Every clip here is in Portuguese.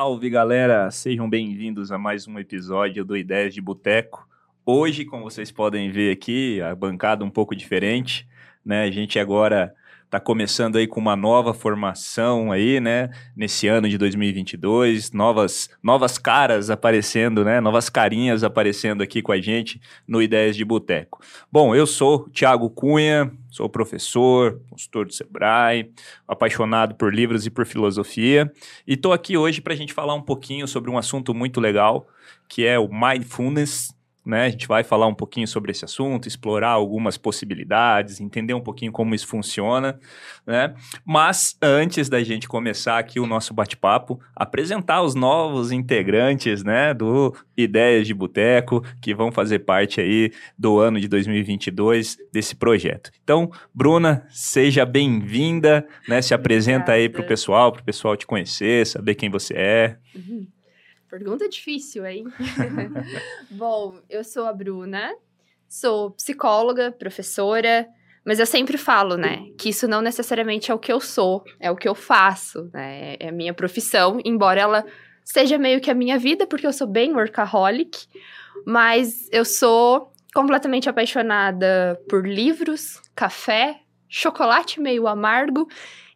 Salve galera, sejam bem-vindos a mais um episódio do Ideias de Boteco. Hoje, como vocês podem ver aqui, a bancada um pouco diferente, né? A gente agora está começando aí com uma nova formação aí, né? Nesse ano de 2022, novas, novas caras aparecendo, né? Novas carinhas aparecendo aqui com a gente no Ideias de Boteco. Bom, eu sou Thiago Cunha, sou professor, consultor do Sebrae, apaixonado por livros e por filosofia, e estou aqui hoje para a gente falar um pouquinho sobre um assunto muito legal, que é o mindfulness, né? A gente vai falar um pouquinho sobre esse assunto, explorar algumas possibilidades, entender um pouquinho como isso funciona, né? Mas antes da gente começar aqui o nosso bate-papo, apresentar os novos integrantes, né, do Ideias de Boteco, que vão fazer parte aí do ano de 2022 desse projeto. Então, Bruna, seja bem-vinda, né? Se apresenta aí para o pessoal, para o pessoal te conhecer, saber quem você é. Uhum. Pergunta difícil, hein? Bom, eu sou a Bruna, sou psicóloga, professora, mas eu sempre falo, né, que isso não necessariamente é o que eu sou, é o que eu faço, né? É a minha profissão, embora ela seja meio que a minha vida, porque eu sou bem workaholic, mas eu sou completamente apaixonada por livros, café, chocolate meio amargo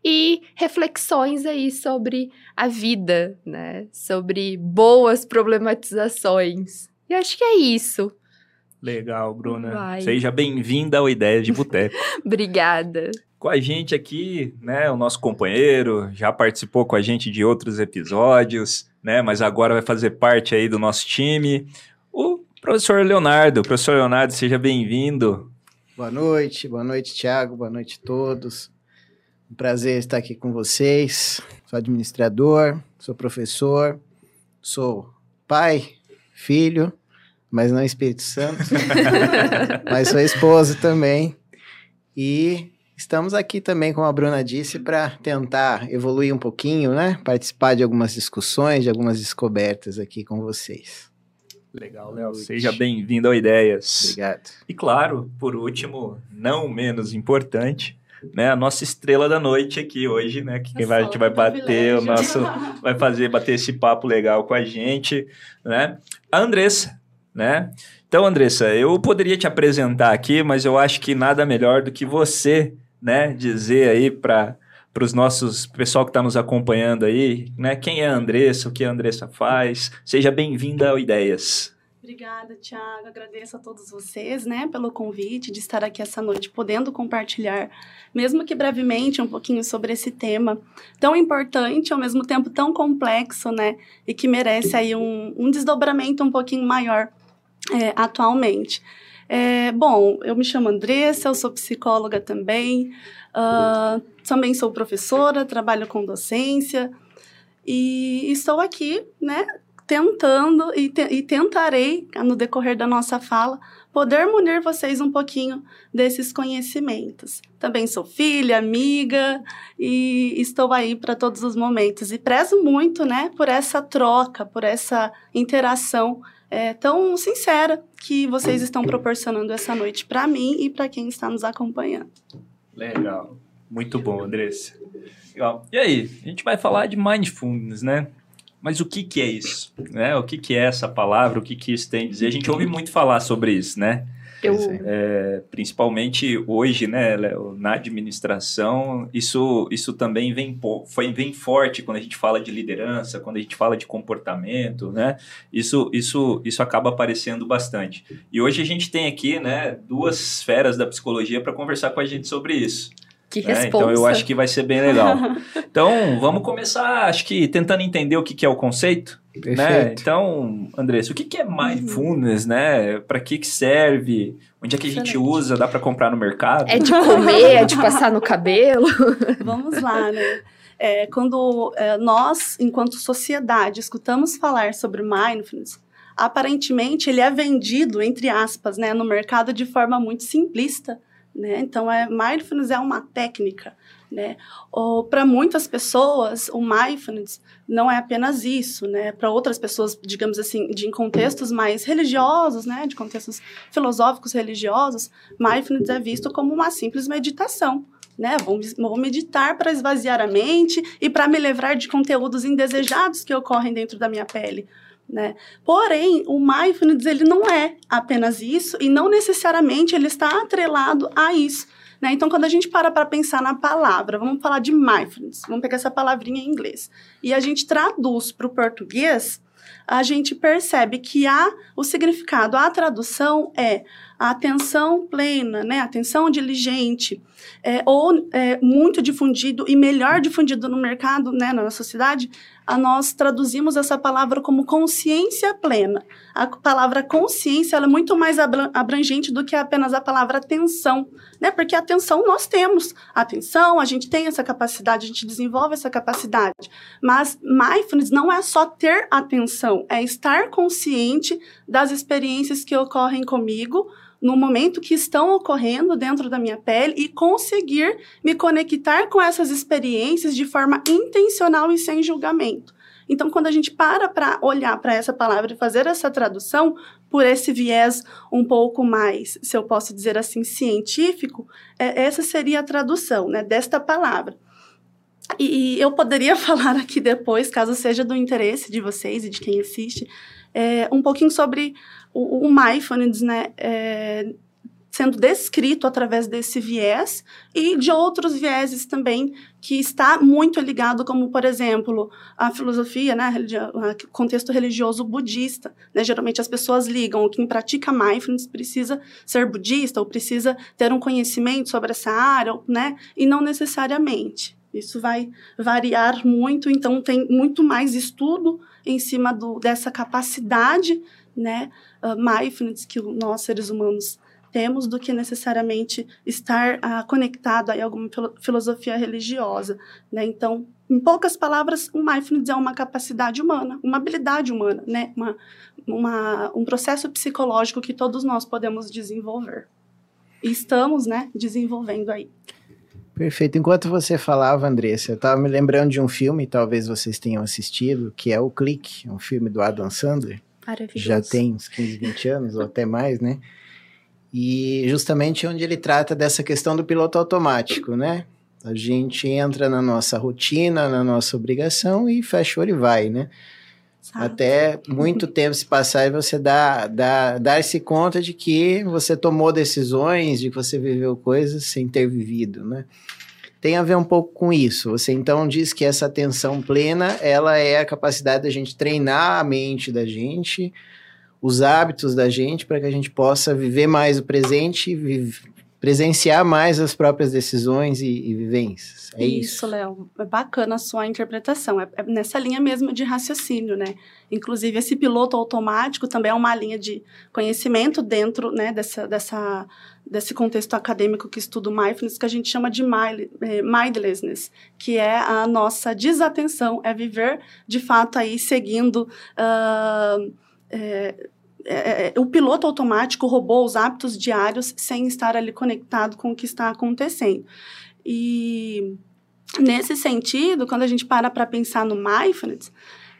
e reflexões aí sobre a vida, né? Sobre boas problematizações. E acho que é isso. Legal, Bruna. Vai. Seja bem-vinda ao Ideias de Boteco. Obrigada. Com a gente aqui, né, o nosso companheiro, já participou com a gente de outros episódios, né, mas agora vai fazer parte aí do nosso time, o professor Leonardo. Professor Leonardo, seja bem-vindo. Boa noite, boa noite, Tiago, boa noite a todos. Um prazer estar aqui com vocês. Sou administrador, sou professor, sou pai, filho, mas não Espírito Santo. mas sou esposo também. E estamos aqui também, como a Bruna disse, para tentar evoluir um pouquinho, né? Participar de algumas discussões, de algumas descobertas aqui com vocês. Legal, Léo. Seja bem-vindo ao Ideias. Obrigado. E claro, por último, não menos importante, né, a nossa estrela da noite aqui hoje, né? Que vai, a gente vai bater o nosso. vai fazer bater esse papo legal com a gente, né? A Andressa, né? Então, Andressa, eu poderia te apresentar aqui, mas eu acho que nada melhor do que você, né, dizer aí para para os nossos pessoal que está nos acompanhando aí, né? Quem é a Andressa, o que a Andressa faz? Seja bem-vinda ao Ideias. Obrigada, Tiago. Agradeço a todos vocês, né, pelo convite de estar aqui essa noite, podendo compartilhar, mesmo que brevemente, um pouquinho sobre esse tema tão importante, ao mesmo tempo tão complexo, né, e que merece aí um, um desdobramento um pouquinho maior é, atualmente. É, bom, eu me chamo Andressa, eu sou psicóloga também, uh, também sou professora, trabalho com docência e estou aqui, né, tentando e, te, e tentarei, no decorrer da nossa fala, poder munir vocês um pouquinho desses conhecimentos. Também sou filha, amiga e estou aí para todos os momentos. E prezo muito né, por essa troca, por essa interação é, tão sincera que vocês estão proporcionando essa noite para mim e para quem está nos acompanhando. Legal. Muito bom, Andressa. Legal. E aí, a gente vai falar de mindfulness, né? Mas o que, que é isso? Né? O que, que é essa palavra? O que, que isso tem a dizer? A gente ouve muito falar sobre isso, né? Eu... É, principalmente hoje, né, Léo, na administração, isso, isso também vem, foi, vem forte quando a gente fala de liderança, quando a gente fala de comportamento, né? Isso, isso, isso acaba aparecendo bastante. E hoje a gente tem aqui, né, duas esferas da psicologia para conversar com a gente sobre isso. Que né? Então eu acho que vai ser bem legal. então vamos começar, acho que tentando entender o que, que é o conceito. Né? Então, Andressa, o que, que é mindfulness, uhum. né? Para que, que serve? Onde é que a gente usa? Dá para comprar no mercado? É de comer, é de passar no cabelo? Vamos lá, né? É, quando é, nós, enquanto sociedade, escutamos falar sobre mindfulness, aparentemente ele é vendido, entre aspas, né, no mercado de forma muito simplista, né? Então, é, mindfulness é uma técnica. Né? Para muitas pessoas, o mindfulness não é apenas isso. Né? Para outras pessoas, digamos assim, de contextos mais religiosos, né? de contextos filosóficos religiosos, mindfulness é visto como uma simples meditação. né? Vou, vou meditar para esvaziar a mente e para me livrar de conteúdos indesejados que ocorrem dentro da minha pele. Né? Porém, o mindfulness ele não é apenas isso e não necessariamente ele está atrelado a isso. Né? Então, quando a gente para para pensar na palavra, vamos falar de mindfulness, vamos pegar essa palavrinha em inglês, e a gente traduz para o português, a gente percebe que há o significado, a tradução é atenção plena, né? atenção diligente, é, ou é, muito difundido e melhor difundido no mercado, né, na sociedade, a nós traduzimos essa palavra como consciência plena. A palavra consciência é muito mais abrangente do que apenas a palavra atenção, né? Porque atenção nós temos. Atenção, a gente tem essa capacidade, a gente desenvolve essa capacidade. Mas mindfulness não é só ter atenção, é estar consciente das experiências que ocorrem comigo no momento que estão ocorrendo dentro da minha pele e conseguir me conectar com essas experiências de forma intencional e sem julgamento. Então, quando a gente para para olhar para essa palavra e fazer essa tradução, por esse viés um pouco mais, se eu posso dizer assim, científico, é, essa seria a tradução né, desta palavra. E, e eu poderia falar aqui depois, caso seja do interesse de vocês e de quem assiste, é, um pouquinho sobre o, o mindfulness, né, é, sendo descrito através desse viés e de outros vieses também que está muito ligado, como por exemplo a filosofia, né, o contexto religioso budista. Né, geralmente as pessoas ligam quem pratica mindfulness precisa ser budista ou precisa ter um conhecimento sobre essa área, né, e não necessariamente. Isso vai variar muito, então tem muito mais estudo em cima do, dessa capacidade né, uh, mindfulness que nós, seres humanos, temos do que necessariamente estar uh, conectado a alguma filosofia religiosa. Né? Então, em poucas palavras, o mindfulness é uma capacidade humana, uma habilidade humana, né? uma, uma, um processo psicológico que todos nós podemos desenvolver. E estamos né, desenvolvendo aí. Perfeito. Enquanto você falava, Andressa, eu estava me lembrando de um filme, talvez vocês tenham assistido, que é O Clique, um filme do Adam Sandler. Já tem uns 15, 20 anos, ou até mais, né? E justamente onde ele trata dessa questão do piloto automático, né? A gente entra na nossa rotina, na nossa obrigação e fecha o olho e vai, né? Até muito tempo se passar e você dá, dá, dar-se conta de que você tomou decisões, de que você viveu coisas sem ter vivido, né? Tem a ver um pouco com isso. Você então diz que essa atenção plena, ela é a capacidade da gente treinar a mente da gente, os hábitos da gente, para que a gente possa viver mais o presente e presenciar mais as próprias decisões e, e vivências. É isso, isso Léo. É bacana a sua interpretação. É, é, nessa linha mesmo de raciocínio, né? Inclusive, esse piloto automático também é uma linha de conhecimento dentro né, dessa, dessa, desse contexto acadêmico que estuda o mindfulness, que a gente chama de é, mindlessness, que é a nossa desatenção, é viver, de fato, aí seguindo... Uh, é, é, é, o piloto automático roubou os hábitos diários sem estar ali conectado com o que está acontecendo. E nesse sentido, quando a gente para para pensar no mindfulness,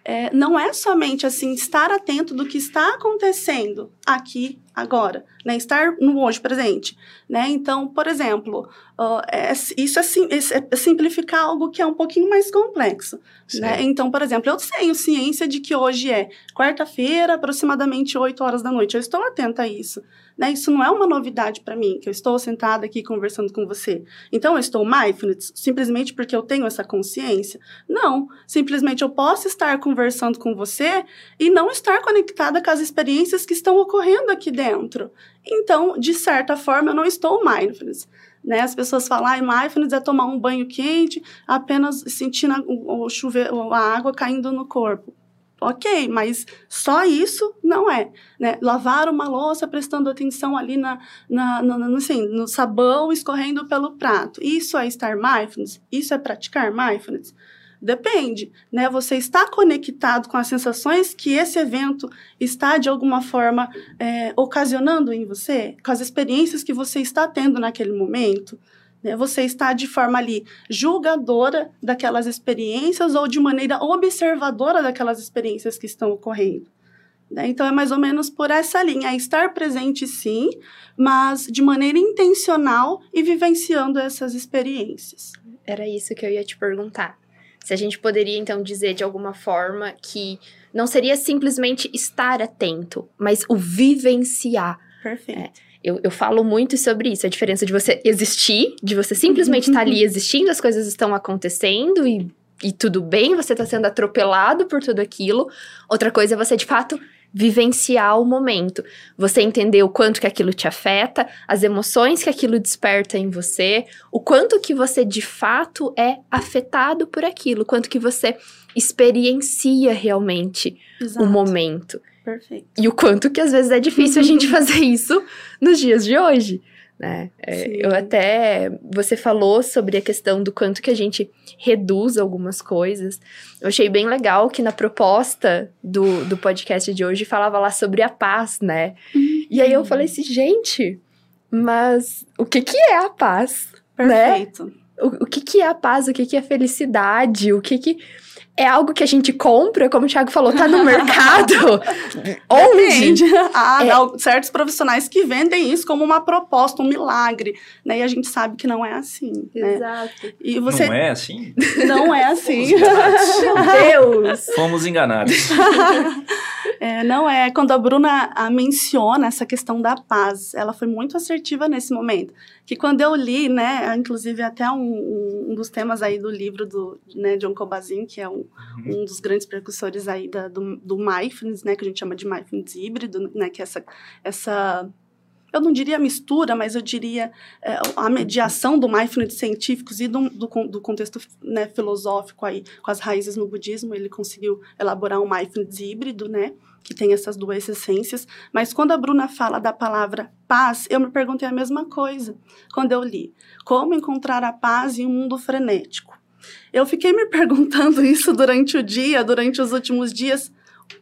é, não é somente assim estar atento do que está acontecendo aqui agora, né? Estar no hoje presente, né? Então, por exemplo, uh, é, isso é, sim, é, simplificar algo que é um pouquinho mais complexo, né? Então, por exemplo, eu tenho ciência de que hoje é quarta-feira, aproximadamente 8 horas da noite. Eu estou atenta a isso. Né? Isso não é uma novidade para mim, que eu estou sentada aqui conversando com você. Então, eu estou mindfulness simplesmente porque eu tenho essa consciência? Não. Simplesmente eu posso estar conversando com você e não estar conectada com as experiências que estão ocorrendo aqui dentro. Então, de certa forma, eu não estou mindfulness. Né? As pessoas falam, ah, mindfulness é tomar um banho quente, apenas sentindo a, o, o a água caindo no corpo. Ok, mas só isso não é. Né? Lavar uma louça prestando atenção ali na, na, na, no, assim, no sabão escorrendo pelo prato. Isso é estar mindfulness? Isso é praticar mindfulness? Depende, né? Você está conectado com as sensações que esse evento está, de alguma forma, é, ocasionando em você? Com as experiências que você está tendo naquele momento? Né? Você está de forma ali julgadora daquelas experiências ou de maneira observadora daquelas experiências que estão ocorrendo. Né? Então, é mais ou menos por essa linha. É estar presente, sim, mas de maneira intencional e vivenciando essas experiências. Era isso que eu ia te perguntar. Se a gente poderia, então, dizer de alguma forma que não seria simplesmente estar atento, mas o vivenciar. Perfeito. É. Eu, eu falo muito sobre isso, a diferença de você existir, de você simplesmente estar tá ali existindo, as coisas estão acontecendo e, e tudo bem, você está sendo atropelado por tudo aquilo. Outra coisa é você, de fato, vivenciar o momento. Você entender o quanto que aquilo te afeta, as emoções que aquilo desperta em você, o quanto que você de fato é afetado por aquilo, quanto que você experiencia realmente Exato. o momento. Perfeito. E o quanto que às vezes é difícil a gente fazer isso nos dias de hoje. Né? É, eu até. Você falou sobre a questão do quanto que a gente reduz algumas coisas. Eu achei bem legal que na proposta do, do podcast de hoje falava lá sobre a paz, né? Uhum. E aí eu falei assim, gente, mas o que, que é a paz? Né? Perfeito. Né? O, o que, que é a paz? O que, que é felicidade? O que que é algo que a gente compra, como o Thiago falou, tá no mercado. Onde? Ah, é. certos profissionais que vendem isso como uma proposta, um milagre, né? E a gente sabe que não é assim, né? Exato. E você... Não é assim? Não é assim. Meu Deus! Fomos enganados. é, não é. Quando a Bruna a menciona essa questão da paz, ela foi muito assertiva nesse momento. Que quando eu li, né, inclusive até um, um dos temas aí do livro do né, John Cobazin, que é um, uhum. um dos grandes precursores aí da, do, do mindfulness, né, que a gente chama de mindfulness híbrido, né, que é essa, essa eu não diria mistura, mas eu diria é, a mediação do mindfulness científicos e do, do, do contexto né, filosófico aí, com as raízes no budismo, ele conseguiu elaborar um mindfulness híbrido, né, que tem essas duas essências. Mas quando a Bruna fala da palavra paz, eu me perguntei a mesma coisa quando eu li. Como encontrar a paz em um mundo frenético? Eu fiquei me perguntando isso durante o dia, durante os últimos dias,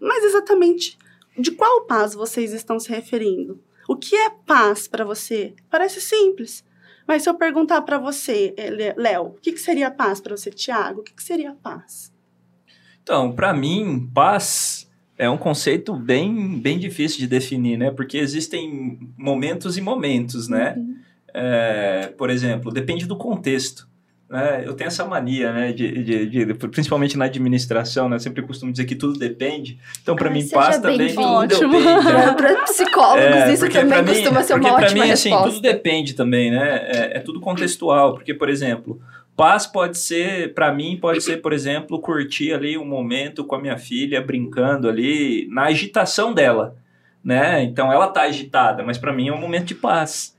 mas exatamente de qual paz vocês estão se referindo? O que é paz para você? Parece simples. Mas se eu perguntar para você, eh, Léo, o que, que, seria paz para você, Tiago? O que, que, seria paz? Então, para mim, paz é um conceito bem, bem difícil de definir, né? Porque existem momentos e momentos, né? Uhum. É, por exemplo, depende do contexto. Né? Eu tenho essa mania, né? De, de, de, principalmente na administração, né? Eu sempre costumo dizer que tudo depende. Então, para mim, paz também tudo depende. Né? para psicólogos, é, isso também mim, costuma ser uma ótima mim, resposta. Assim, tudo depende também, né? É, é tudo contextual. Porque, por exemplo, Paz pode ser, para mim, pode ser, por exemplo, curtir ali um momento com a minha filha, brincando ali, na agitação dela, né? Então ela tá agitada, mas para mim é um momento de paz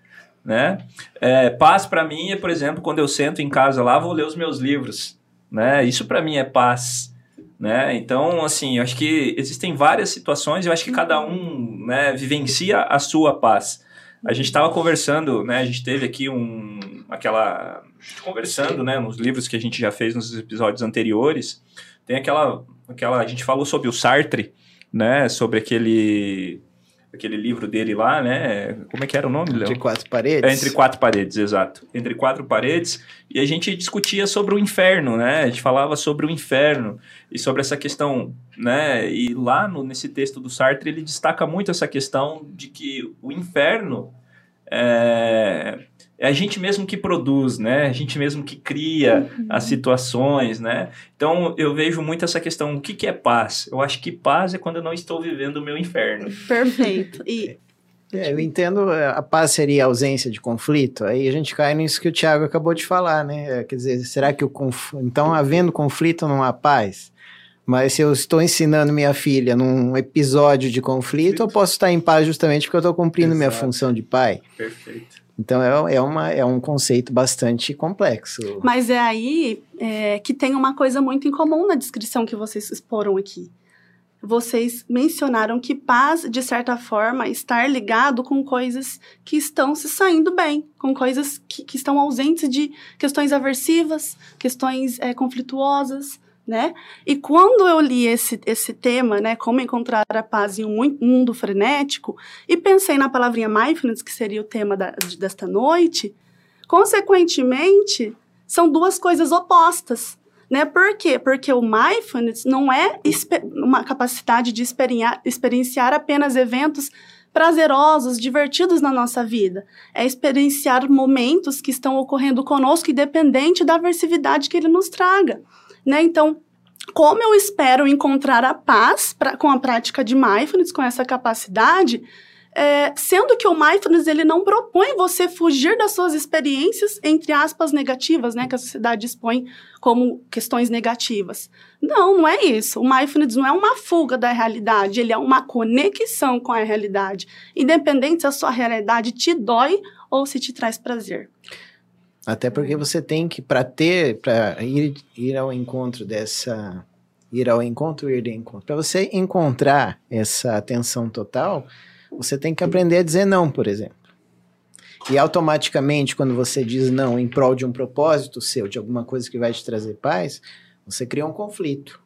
né? É, paz para mim é, por exemplo, quando eu sento em casa lá, vou ler os meus livros, né? Isso para mim é paz, né? Então, assim, eu acho que existem várias situações, eu acho que cada um, né, vivencia a sua paz. A gente estava conversando, né? A gente teve aqui um, aquela, conversando, né? Nos livros que a gente já fez nos episódios anteriores, tem aquela, aquela, a gente falou sobre o Sartre, né? Sobre aquele aquele livro dele lá, né? Como é que era o nome, Léo? Entre quatro paredes. É, entre quatro paredes, exato. Entre quatro paredes. E a gente discutia sobre o inferno, né? A gente falava sobre o inferno e sobre essa questão, né? E lá no, nesse texto do Sartre ele destaca muito essa questão de que o inferno é, é a gente mesmo que produz, né? A gente mesmo que cria uhum. as situações, né? Então eu vejo muito essa questão, o que, que é paz? Eu acho que paz é quando eu não estou vivendo o meu inferno. Perfeito. E é, eu entendo, é, a paz seria a ausência de conflito, aí a gente cai nisso que o Tiago acabou de falar, né? É, quer dizer, será que o conflito. Então, havendo conflito, não há paz? Mas se eu estou ensinando minha filha num episódio de conflito, eu posso estar em paz justamente porque eu estou cumprindo Exato. minha função de pai. Perfeito. Então é, é, uma, é um conceito bastante complexo. Mas é aí é, que tem uma coisa muito incomum na descrição que vocês exporam aqui. Vocês mencionaram que paz, de certa forma, estar ligado com coisas que estão se saindo bem, com coisas que, que estão ausentes de questões aversivas, questões é, conflituosas né? E quando eu li esse, esse tema, né, como encontrar a paz em um mundo frenético, e pensei na palavrinha mindfulness, que seria o tema da, desta noite, consequentemente, são duas coisas opostas. Né? Por quê? Porque o mindfulness não é uma capacidade de experienciar apenas eventos prazerosos, divertidos na nossa vida. É experienciar momentos que estão ocorrendo conosco, independente da aversividade que ele nos traga. Né? Então, como eu espero encontrar a paz pra, com a prática de mindfulness, com essa capacidade, é, sendo que o mindfulness ele não propõe você fugir das suas experiências, entre aspas, negativas, né, que a sociedade expõe como questões negativas. Não, não é isso. O mindfulness não é uma fuga da realidade, ele é uma conexão com a realidade, independente se a sua realidade te dói ou se te traz prazer. Até porque você tem que, para ter, para ir, ir ao encontro dessa. Ir ao encontro, ir de encontro. Para você encontrar essa atenção total, você tem que aprender a dizer não, por exemplo. E automaticamente, quando você diz não em prol de um propósito seu, de alguma coisa que vai te trazer paz, você cria um conflito.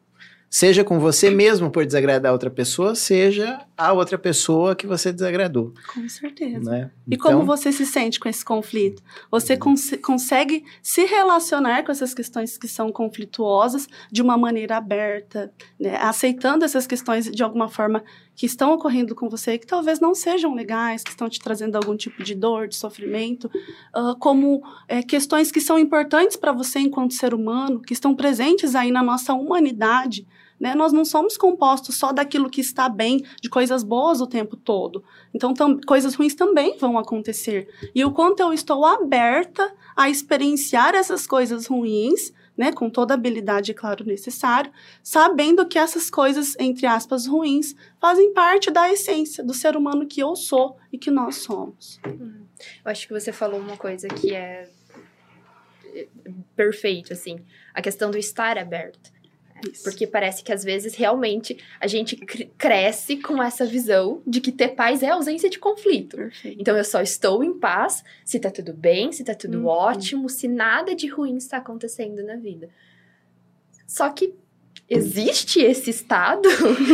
Seja com você mesmo por desagradar outra pessoa, seja a outra pessoa que você desagradou. Com certeza. Né? E então, como você se sente com esse conflito? Você cons consegue se relacionar com essas questões que são conflituosas de uma maneira aberta, né? aceitando essas questões de alguma forma que estão ocorrendo com você, que talvez não sejam legais, que estão te trazendo algum tipo de dor, de sofrimento, uh, como é, questões que são importantes para você enquanto ser humano, que estão presentes aí na nossa humanidade. Né? Nós não somos compostos só daquilo que está bem, de coisas boas o tempo todo. Então, coisas ruins também vão acontecer. E o quanto eu estou aberta a experienciar essas coisas ruins, né, com toda a habilidade, claro, necessário, sabendo que essas coisas, entre aspas, ruins, fazem parte da essência do ser humano que eu sou e que nós somos. Hum. Eu acho que você falou uma coisa que é, é perfeito, assim, a questão do estar aberto. Isso. Porque parece que às vezes realmente a gente cresce com essa visão de que ter paz é ausência de conflito. Perfeito. Então eu só estou em paz se tá tudo bem, se tá tudo uhum. ótimo, se nada de ruim está acontecendo na vida. Só que existe esse estado?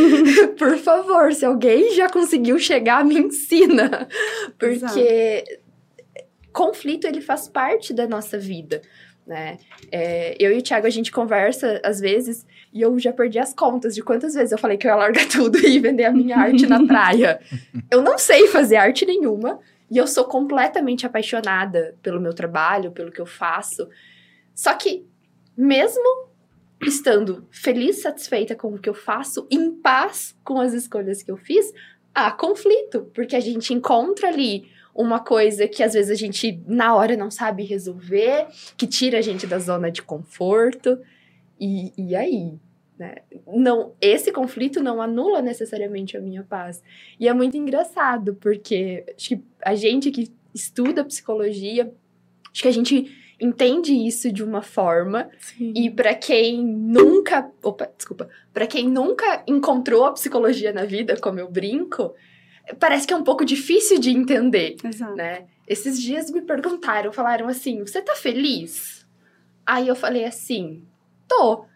Por favor, se alguém já conseguiu chegar, me ensina. Porque Exato. conflito ele faz parte da nossa vida né? É, eu e o Thiago, a gente conversa às vezes e eu já perdi as contas de quantas vezes eu falei que eu ia largar tudo e vender a minha arte na praia. Eu não sei fazer arte nenhuma e eu sou completamente apaixonada pelo meu trabalho, pelo que eu faço. Só que, mesmo estando feliz, satisfeita com o que eu faço, em paz com as escolhas que eu fiz, há conflito, porque a gente encontra ali uma coisa que às vezes a gente na hora não sabe resolver, que tira a gente da zona de conforto. E, e aí? Né? Não, esse conflito não anula necessariamente a minha paz. E é muito engraçado, porque acho que a gente que estuda psicologia, acho que a gente entende isso de uma forma Sim. e para quem nunca, opa, desculpa, para quem nunca encontrou a psicologia na vida, como eu brinco, parece que é um pouco difícil de entender, Exato. né? Esses dias me perguntaram, falaram assim: "Você tá feliz?" Aí eu falei assim: "Tô".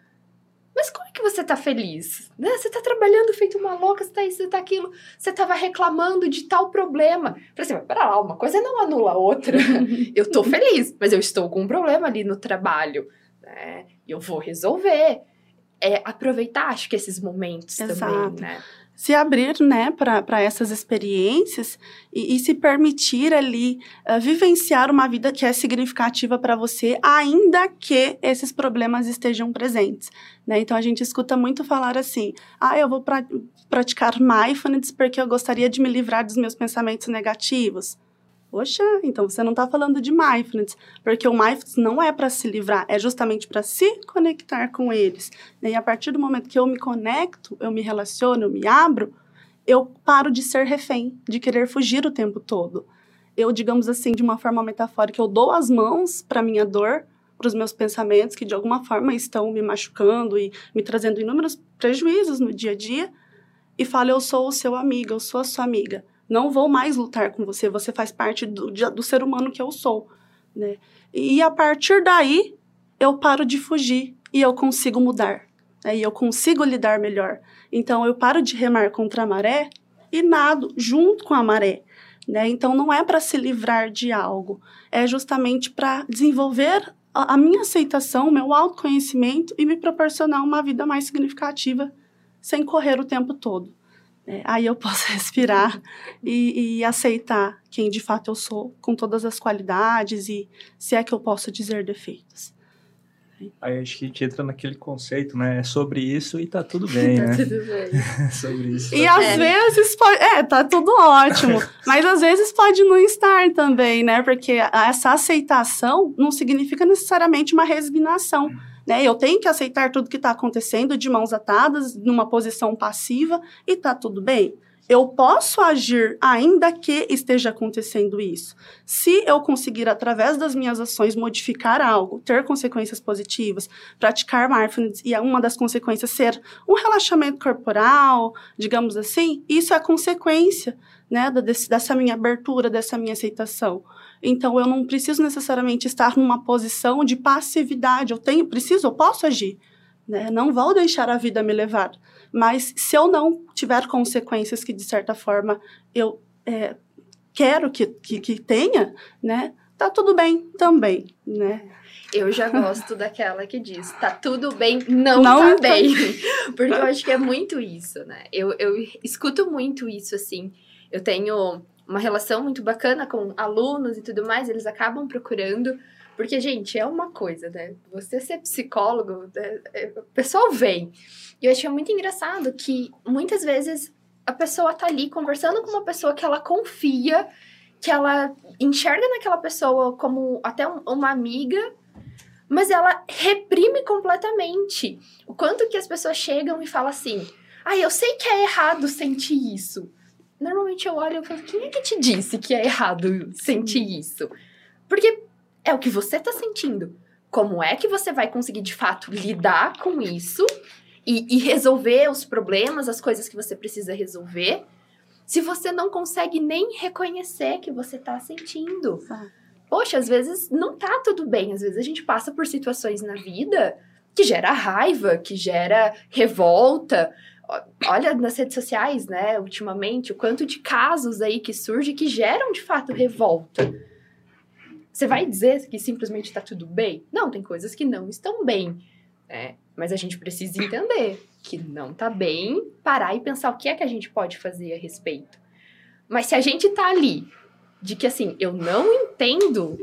Mas como é que você tá feliz? Né? Você tá trabalhando feito uma louca, você tá isso, você tá aquilo, você tava reclamando de tal problema. Falei assim, mas pera lá, uma coisa não anula a outra. eu tô feliz, mas eu estou com um problema ali no trabalho. Né? Eu vou resolver. É aproveitar, acho que esses momentos Exato. também, né? Se abrir né, para essas experiências e, e, se permitir ali uh, vivenciar uma vida que é significativa para você, ainda que esses problemas estejam presentes. Né? Então a gente escuta muito falar assim: ah, eu vou pra, praticar mindfulness porque eu gostaria de me livrar dos meus pensamentos negativos. Poxa, então você não está falando de mindfulness, porque o mindfulness não é para se livrar, é justamente para se conectar com eles. E a partir do momento que eu me conecto, eu me relaciono, eu me abro, eu paro de ser refém, de querer fugir o tempo todo. Eu, digamos assim, de uma forma metafórica, eu dou as mãos para minha dor, para os meus pensamentos que de alguma forma estão me machucando e me trazendo inúmeros prejuízos no dia a dia, e falo: eu sou o seu amigo, eu sou a sua amiga não vou mais lutar com você, você faz parte do, do ser humano que eu sou, né? E a partir daí, eu paro de fugir e eu consigo mudar, né? e eu consigo lidar melhor. Então, eu paro de remar contra a maré e nado junto com a maré. Né? Então, não é para se livrar de algo, é justamente para desenvolver a, a minha aceitação, o meu autoconhecimento e me proporcionar uma vida mais significativa sem correr o tempo todo. É, aí eu posso respirar e, e, aceitar quem de fato eu sou, com todas as qualidades e se é que eu posso dizer defeitos. Aí acho que a gente entra naquele conceito, né? É sobre isso e tá tudo bem, tá né? tudo bem. sobre isso. E tá às vezes pode. É, tá tudo ótimo. mas às vezes pode não estar também, né? Porque essa aceitação não significa necessariamente uma resignação. Né? Eu tenho que aceitar tudo que está acontecendo de mãos atadas, numa posição passiva, e tá tudo bem eu posso agir ainda que esteja acontecendo isso. Se eu conseguir, através das minhas ações, modificar algo, ter consequências positivas, praticar mindfulness e uma das consequências ser um relaxamento corporal, digamos assim, isso é consequência né, desse, dessa minha abertura, dessa minha aceitação. Então, eu não preciso necessariamente estar numa posição de passividade. Eu tenho, preciso, eu posso agir. Né? Não vou deixar a vida me levar. Mas se eu não tiver consequências que, de certa forma, eu é, quero que, que, que, tenha, né? Tá tudo bem também, né? Eu já gosto daquela que diz, tá tudo bem, não, não tá bem. Porque eu acho que é muito isso, né? Eu, eu escuto muito isso, assim. Eu tenho uma relação muito bacana com alunos e tudo mais, eles acabam procurando porque, gente, é uma coisa, né? Você ser psicólogo, é, é, o pessoal vem. E eu achei muito engraçado que muitas vezes a pessoa tá ali conversando com uma pessoa que ela confia, que ela enxerga naquela pessoa como até um, uma amiga, mas ela reprime completamente. O quanto que as pessoas chegam e falam assim: ah, eu sei que é errado sentir isso. Normalmente eu olho e falo: quem é que te disse que é errado sentir isso? Porque é o que você tá sentindo. Como é que você vai conseguir de fato lidar com isso e, e resolver os problemas, as coisas que você precisa resolver, se você não consegue nem reconhecer que você tá sentindo? Poxa, às vezes não tá tudo bem, às vezes a gente passa por situações na vida que gera raiva, que gera revolta. Olha nas redes sociais, né, ultimamente, o quanto de casos aí que surge que geram de fato revolta. Você vai dizer que simplesmente está tudo bem? Não, tem coisas que não estão bem. Né? Mas a gente precisa entender que não está bem, parar e pensar o que é que a gente pode fazer a respeito. Mas se a gente está ali, de que assim, eu não entendo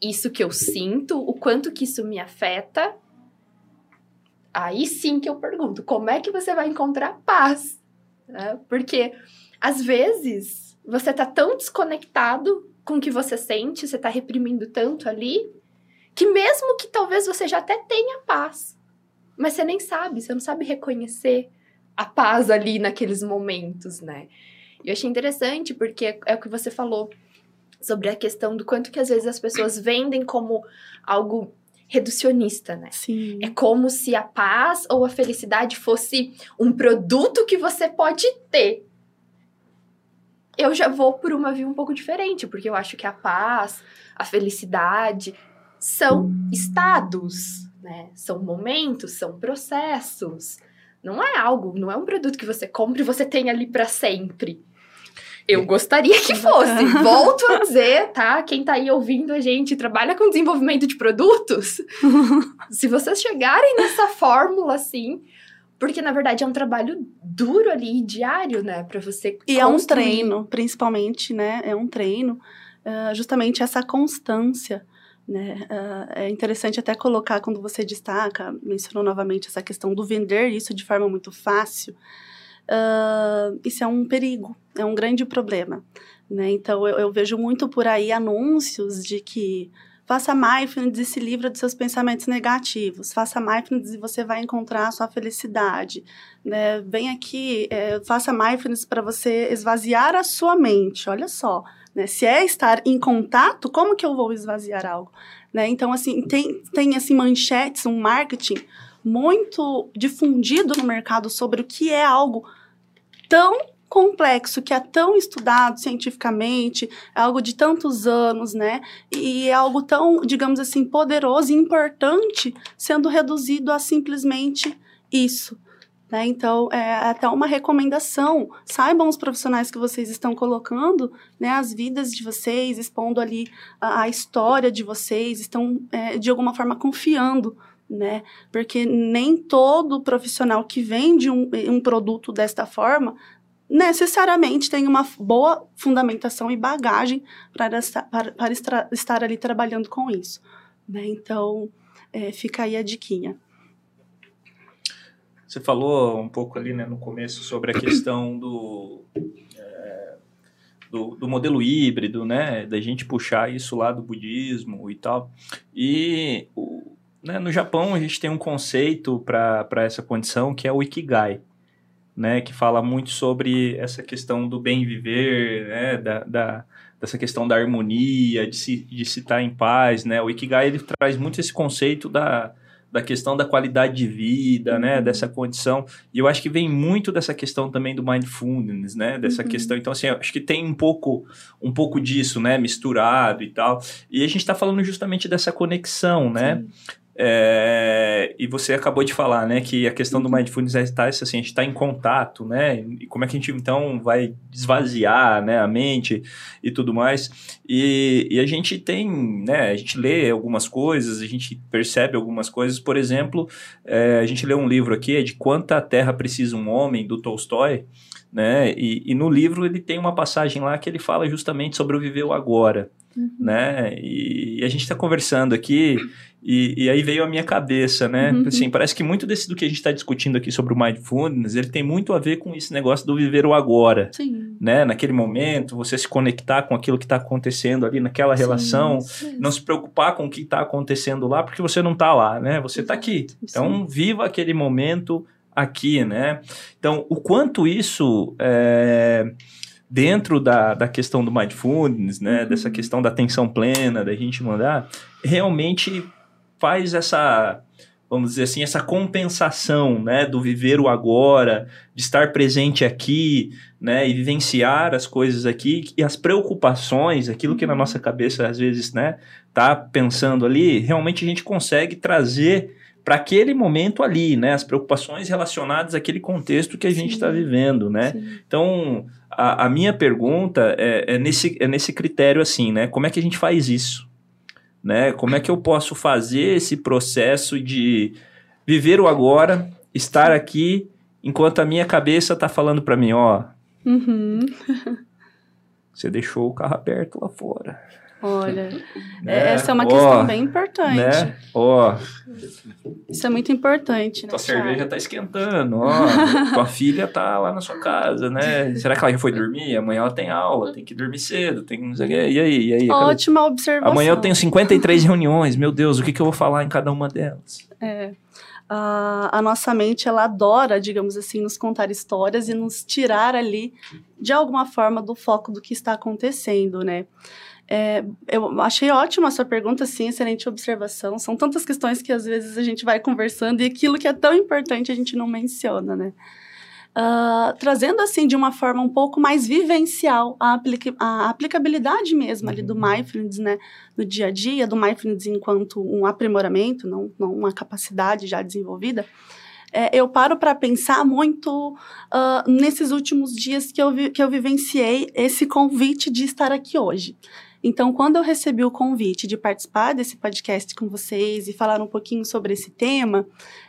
isso que eu sinto, o quanto que isso me afeta, aí sim que eu pergunto, como é que você vai encontrar paz? Né? Porque às vezes você tá tão desconectado com o que você sente, você está reprimindo tanto ali, que mesmo que talvez você já até tenha paz, mas você nem sabe, você não sabe reconhecer a paz ali naqueles momentos, né? Eu achei interessante porque é o que você falou sobre a questão do quanto que às vezes as pessoas vendem como algo reducionista, né? Sim. É como se a paz ou a felicidade fosse um produto que você pode ter eu já vou por uma via um pouco diferente, porque eu acho que a paz, a felicidade são estados, né? São momentos, são processos. Não é algo, não é um produto que você compra e você tem ali para sempre. Eu gostaria que fosse. Volto a dizer, tá? Quem tá aí ouvindo a gente trabalha com desenvolvimento de produtos. Se vocês chegarem nessa fórmula assim, porque, na verdade, é um trabalho duro ali, diário, né? Para você E construir. é um treino, principalmente, né? É um treino. Uh, justamente essa constância, né? Uh, é interessante até colocar, quando você destaca, mencionou novamente essa questão do vender isso de forma muito fácil. Uh, isso é um perigo, é um grande problema. Né? Então, eu, eu vejo muito por aí anúncios de que Faça mindfulness e se livra dos seus pensamentos negativos. Faça mindfulness e você vai encontrar a sua felicidade. Né? Vem aqui, é, faça mindfulness para você esvaziar a sua mente. Olha só, né? Se é estar em contato, como que eu vou esvaziar algo? Né? Então, assim, tem, tem assim, manchetes, um marketing muito difundido no mercado sobre o que é algo tão complexo, que é tão estudado cientificamente, é algo de tantos anos, né? E é algo tão, digamos assim, poderoso e importante, sendo reduzido a simplesmente isso. Né? Então, é até uma recomendação. Saibam os profissionais que vocês estão colocando, né, as vidas de vocês, expondo ali a, a história de vocês, estão, é, de alguma forma, confiando né? Porque nem todo profissional que vende um, um produto desta forma necessariamente tem uma boa fundamentação e bagagem para, para, para estar, estar ali trabalhando com isso. Né? Então, é, fica aí a diquinha. Você falou um pouco ali né, no começo sobre a questão do, é, do, do, modelo híbrido, né, da gente puxar isso lá do budismo e tal. E o, né, no Japão a gente tem um conceito para essa condição que é o Ikigai, né, que fala muito sobre essa questão do bem viver, né, da, da dessa questão da harmonia, de se, de se estar em paz, né? O Ikigai ele traz muito esse conceito da, da questão da qualidade de vida, né, uhum. dessa condição. E eu acho que vem muito dessa questão também do mindfulness, né, dessa uhum. questão. Então assim, acho que tem um pouco um pouco disso, né, misturado e tal. E a gente está falando justamente dessa conexão, né? Sim. É, e você acabou de falar, né, que a questão do mindfulness é estar, assim, a gente está em contato, né, e como é que a gente então vai esvaziar, né, a mente e tudo mais. E, e a gente tem, né, a gente lê algumas coisas, a gente percebe algumas coisas. Por exemplo, é, a gente lê um livro aqui, é de Quanta Terra Precisa um Homem, do Tolstói, né, e, e no livro ele tem uma passagem lá que ele fala justamente sobre o viver o agora. Uhum. Né? E, e, a gente está conversando aqui e, e, aí veio a minha cabeça, né? Uhum. Assim, parece que muito desse do que a gente está discutindo aqui sobre o mindfulness, ele tem muito a ver com esse negócio do viver o agora, Sim. né? Naquele momento, você se conectar com aquilo que está acontecendo ali naquela Sim, relação, não se preocupar com o que está acontecendo lá, porque você não está lá, né? Você está aqui. Então, Sim. viva aquele momento aqui, né? Então, o quanto isso é, dentro da, da questão do mindfulness, né? Uhum. Dessa questão da atenção plena, da gente mandar, realmente faz essa, vamos dizer assim, essa compensação, né, do viver o agora, de estar presente aqui, né, e vivenciar as coisas aqui e as preocupações, aquilo que na uhum. nossa cabeça às vezes, né, tá pensando ali, realmente a gente consegue trazer para aquele momento ali, né, as preocupações relacionadas àquele contexto que a gente está vivendo, né. Sim. Então, a, a, minha pergunta é, é, nesse, é nesse critério assim, né, como é que a gente faz isso? Né? Como é que eu posso fazer esse processo de viver o agora, estar aqui, enquanto a minha cabeça está falando para mim, ó, uhum. você deixou o carro aberto lá fora. Olha, né? essa é uma questão bem importante. Né? Ó, Isso é muito importante, né? Tua cerveja tá esquentando, ó. tua filha tá lá na sua casa, né? Será que ela já foi dormir? Amanhã ela tem aula, tem que dormir cedo, tem que... E aí, e aí? Ótima cada... observação. Amanhã eu tenho 53 reuniões, meu Deus, o que, que eu vou falar em cada uma delas? É a, a nossa mente ela adora, digamos assim, nos contar histórias e nos tirar ali de alguma forma do foco do que está acontecendo, né? É, eu achei ótima a sua pergunta, sim, excelente observação. São tantas questões que às vezes a gente vai conversando e aquilo que é tão importante a gente não menciona, né? Uh, trazendo assim de uma forma um pouco mais vivencial a, aplica a aplicabilidade mesmo ali do uhum. mindfulness, né, no dia a dia, do mindfulness enquanto um aprimoramento, não, não uma capacidade já desenvolvida. É, eu paro para pensar muito uh, nesses últimos dias que eu, que eu vivenciei esse convite de estar aqui hoje. Então, quando eu recebi o convite de participar desse podcast com vocês e falar um pouquinho sobre esse tema,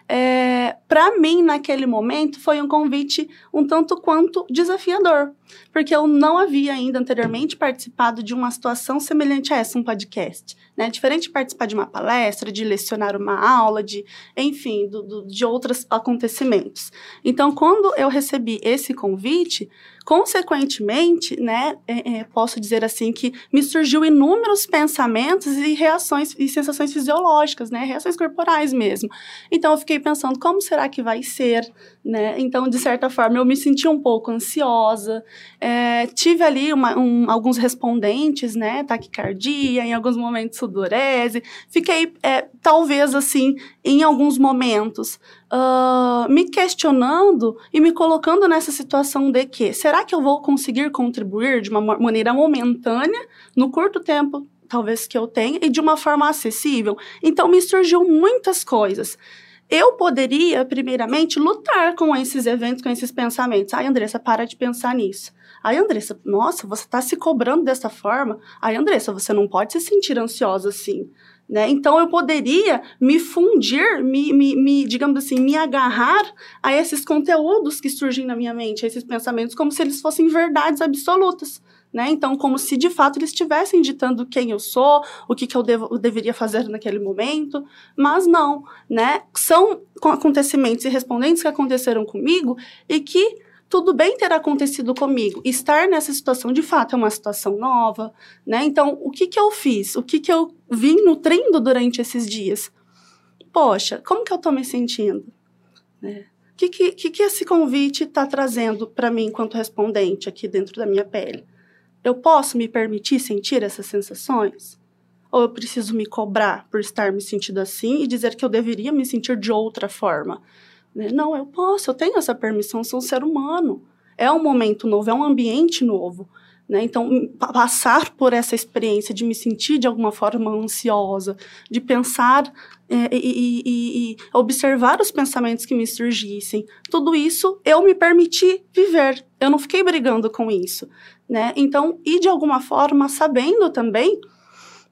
é, para mim, naquele momento, foi um convite um tanto quanto desafiador, porque eu não havia ainda anteriormente participado de uma situação semelhante a essa, um podcast. Né? Diferente de participar de uma palestra, de lecionar uma aula, de, enfim, do, do, de outros acontecimentos. Então, quando eu recebi esse convite, Consequentemente, né, é, é, posso dizer assim que me surgiu inúmeros pensamentos e reações e sensações fisiológicas, né, reações corporais mesmo. Então eu fiquei pensando como será que vai ser, né? Então de certa forma eu me senti um pouco ansiosa, é, tive ali uma, um, alguns respondentes, né, taquicardia, em alguns momentos sudorese, fiquei é, talvez assim em alguns momentos uh, me questionando e me colocando nessa situação de que será que eu vou conseguir contribuir de uma maneira momentânea, no curto tempo, talvez que eu tenha, e de uma forma acessível? Então me surgiu muitas coisas. Eu poderia, primeiramente, lutar com esses eventos, com esses pensamentos. Ai, Andressa, para de pensar nisso. Ai, Andressa, nossa, você está se cobrando dessa forma. Ai, Andressa, você não pode se sentir ansiosa assim. Né? Então, eu poderia me fundir, me, me, me, digamos assim, me agarrar a esses conteúdos que surgem na minha mente, a esses pensamentos, como se eles fossem verdades absolutas. Né? Então, como se de fato eles estivessem ditando quem eu sou, o que, que eu, devo, eu deveria fazer naquele momento, mas não, né? São acontecimentos e respondentes que aconteceram comigo e que tudo bem ter acontecido comigo. Estar nessa situação, de fato, é uma situação nova, né? Então, o que que eu fiz? O que que eu vim nutrindo durante esses dias? Poxa, como que eu estou me sentindo? Né? O que, que, que, que esse convite está trazendo para mim enquanto respondente aqui dentro da minha pele? Eu posso me permitir sentir essas sensações? Ou eu preciso me cobrar por estar me sentindo assim e dizer que eu deveria me sentir de outra forma? Né? Não, eu posso, eu tenho essa permissão, sou um ser humano. É um momento novo, é um ambiente novo. Né? Então, passar por essa experiência de me sentir de alguma forma ansiosa, de pensar é, e, e, e, observar os pensamentos que me surgissem, tudo isso eu me permiti viver. Eu não fiquei brigando com isso. Né? Então, e de alguma forma, sabendo também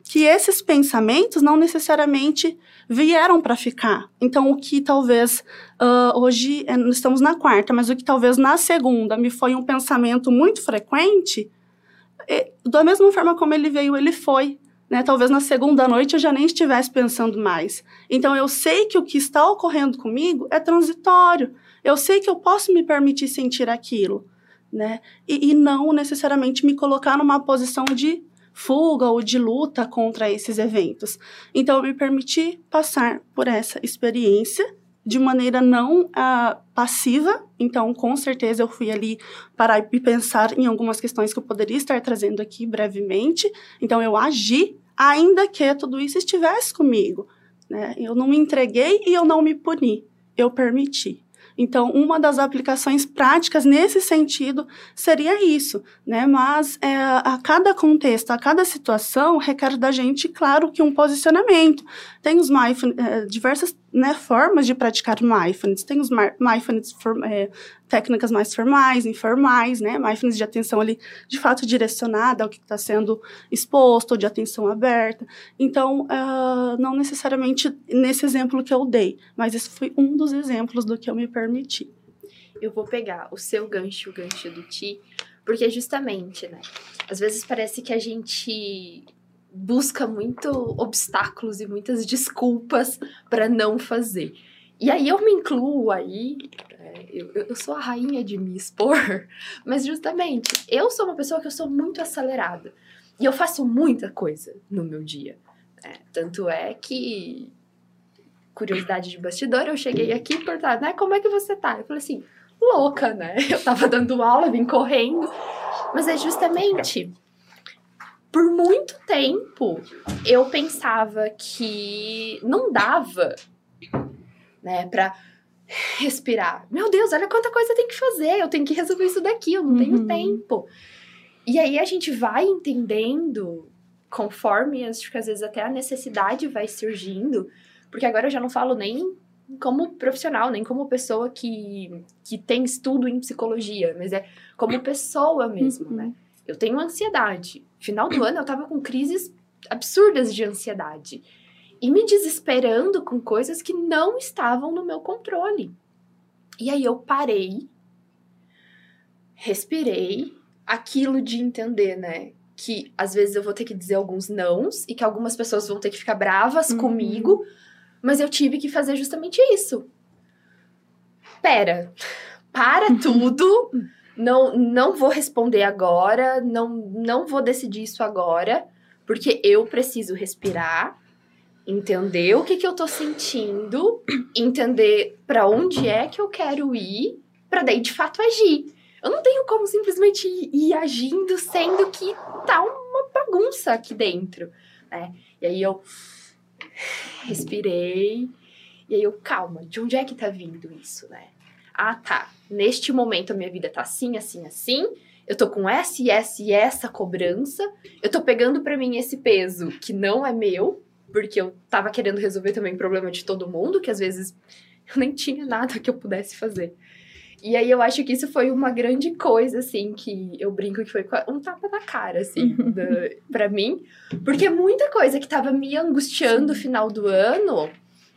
que esses pensamentos não necessariamente vieram para ficar. Então, o que talvez uh, hoje é, estamos na quarta, mas o que talvez na segunda me foi um pensamento muito frequente, é, da mesma forma como ele veio, ele foi. Né? Talvez na segunda noite eu já nem estivesse pensando mais. Então, eu sei que o que está ocorrendo comigo é transitório. Eu sei que eu posso me permitir sentir aquilo. Né? E, e não necessariamente me colocar numa posição de fuga ou de luta contra esses eventos. Então, eu me permiti passar por essa experiência de maneira não uh, passiva. Então, com certeza, eu fui ali parar e pensar em algumas questões que eu poderia estar trazendo aqui brevemente. Então, eu agi, ainda que tudo isso estivesse comigo. Né? Eu não me entreguei e eu não me puni. Eu permiti. Então, uma das aplicações práticas nesse sentido seria isso, né? Mas é, a cada contexto, a cada situação, requer da gente, claro, que um posicionamento. Tem os mindfulness, é, diversas né, formas de praticar mindfulness. Tem os mindfulness é, técnicas mais formais, informais, né? Mindfulness de atenção ali, de fato, direcionada ao que está sendo exposto, de atenção aberta. Então, uh, não necessariamente nesse exemplo que eu dei, mas esse foi um dos exemplos do que eu me permiti. Eu vou pegar o seu gancho, o gancho do Ti, porque justamente, né? Às vezes parece que a gente busca muito obstáculos e muitas desculpas para não fazer. E aí eu me incluo aí, é, eu, eu sou a rainha de me expor, mas justamente eu sou uma pessoa que eu sou muito acelerada e eu faço muita coisa no meu dia. É, tanto é que, curiosidade de bastidor, eu cheguei aqui e perguntaram, né, como é que você tá? Eu falei assim, louca, né? Eu tava dando aula, vim correndo, mas é justamente por muito tempo eu pensava que não dava, né, para respirar. Meu Deus, olha quanta coisa tem que fazer, eu tenho que resolver isso daqui, eu não uhum. tenho tempo. E aí a gente vai entendendo conforme acho que às vezes até a necessidade vai surgindo, porque agora eu já não falo nem como profissional, nem como pessoa que, que tem estudo em psicologia, mas é como pessoa mesmo, uhum. né? Eu tenho ansiedade. Final do ano eu tava com crises absurdas de ansiedade. E me desesperando com coisas que não estavam no meu controle. E aí eu parei, respirei, aquilo de entender, né? Que às vezes eu vou ter que dizer alguns nãos e que algumas pessoas vão ter que ficar bravas uhum. comigo, mas eu tive que fazer justamente isso. Pera, para tudo, não, não vou responder agora, não, não vou decidir isso agora, porque eu preciso respirar, entender o que, que eu tô sentindo, entender para onde é que eu quero ir, para daí de fato agir. Eu não tenho como simplesmente ir, ir, agindo sendo que tá uma bagunça aqui dentro, né? E aí eu respirei, e aí eu, calma, de onde é que tá vindo isso, né? Ah, tá. Neste momento a minha vida tá assim, assim, assim. Eu tô com essa e essa e essa cobrança. Eu tô pegando para mim esse peso que não é meu, porque eu tava querendo resolver também o problema de todo mundo, que às vezes eu nem tinha nada que eu pudesse fazer. E aí eu acho que isso foi uma grande coisa, assim, que eu brinco que foi um tapa na cara, assim, da, pra mim. Porque muita coisa que tava me angustiando no final do ano,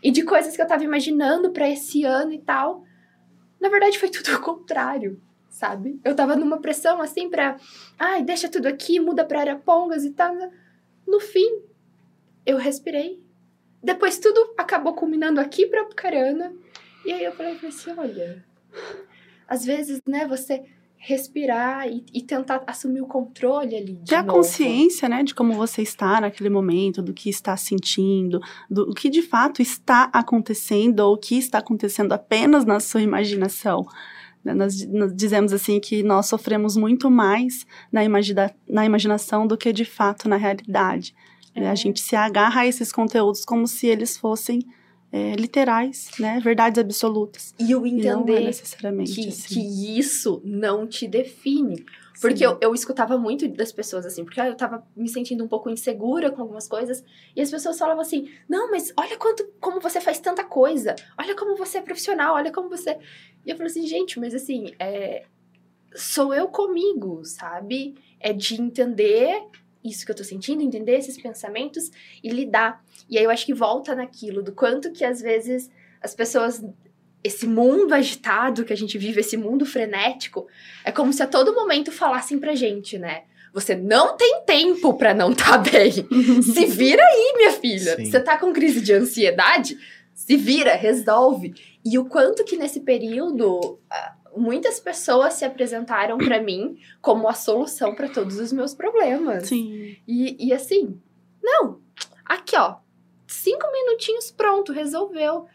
e de coisas que eu tava imaginando para esse ano e tal, na verdade foi tudo o contrário, sabe? Eu tava numa pressão, assim, pra... Ai, deixa tudo aqui, muda pra Arapongas e tal. No fim, eu respirei. Depois tudo acabou culminando aqui pra Apucarana. E aí eu falei assim, olha às vezes, né, você respirar e, e, tentar assumir o controle ali. De Ter a consciência, né, de como você está naquele momento, do que está sentindo, do que de fato está acontecendo ou o que está acontecendo apenas na sua imaginação. Né, nós, nós, dizemos assim que nós sofremos muito mais na, imagina, na imaginação do que de fato na realidade. É. A gente se agarra a esses conteúdos como se eles fossem é, literais, né? Verdades absolutas. E eu entender e é necessariamente que, assim. que isso não te define. Porque eu, eu escutava muito das pessoas assim, porque eu tava me sentindo um pouco insegura com algumas coisas, e as pessoas falavam assim: não, mas olha quanto, como você faz tanta coisa, olha como você é profissional, olha como você. E eu falei assim, gente, mas assim, é, sou eu comigo, sabe? É de entender isso que eu tô sentindo, entender esses pensamentos e lidar. E aí eu acho que volta naquilo do quanto que às vezes as pessoas esse mundo agitado que a gente vive, esse mundo frenético, é como se a todo momento falassem pra gente, né? Você não tem tempo para não estar tá bem. se vira aí, minha filha. Sim. Você tá com crise de ansiedade? Se vira, resolve. E o quanto que nesse período muitas pessoas se apresentaram para mim como a solução para todos os meus problemas. Sim. E, e assim, não, aqui ó, cinco minutinhos, pronto, resolveu.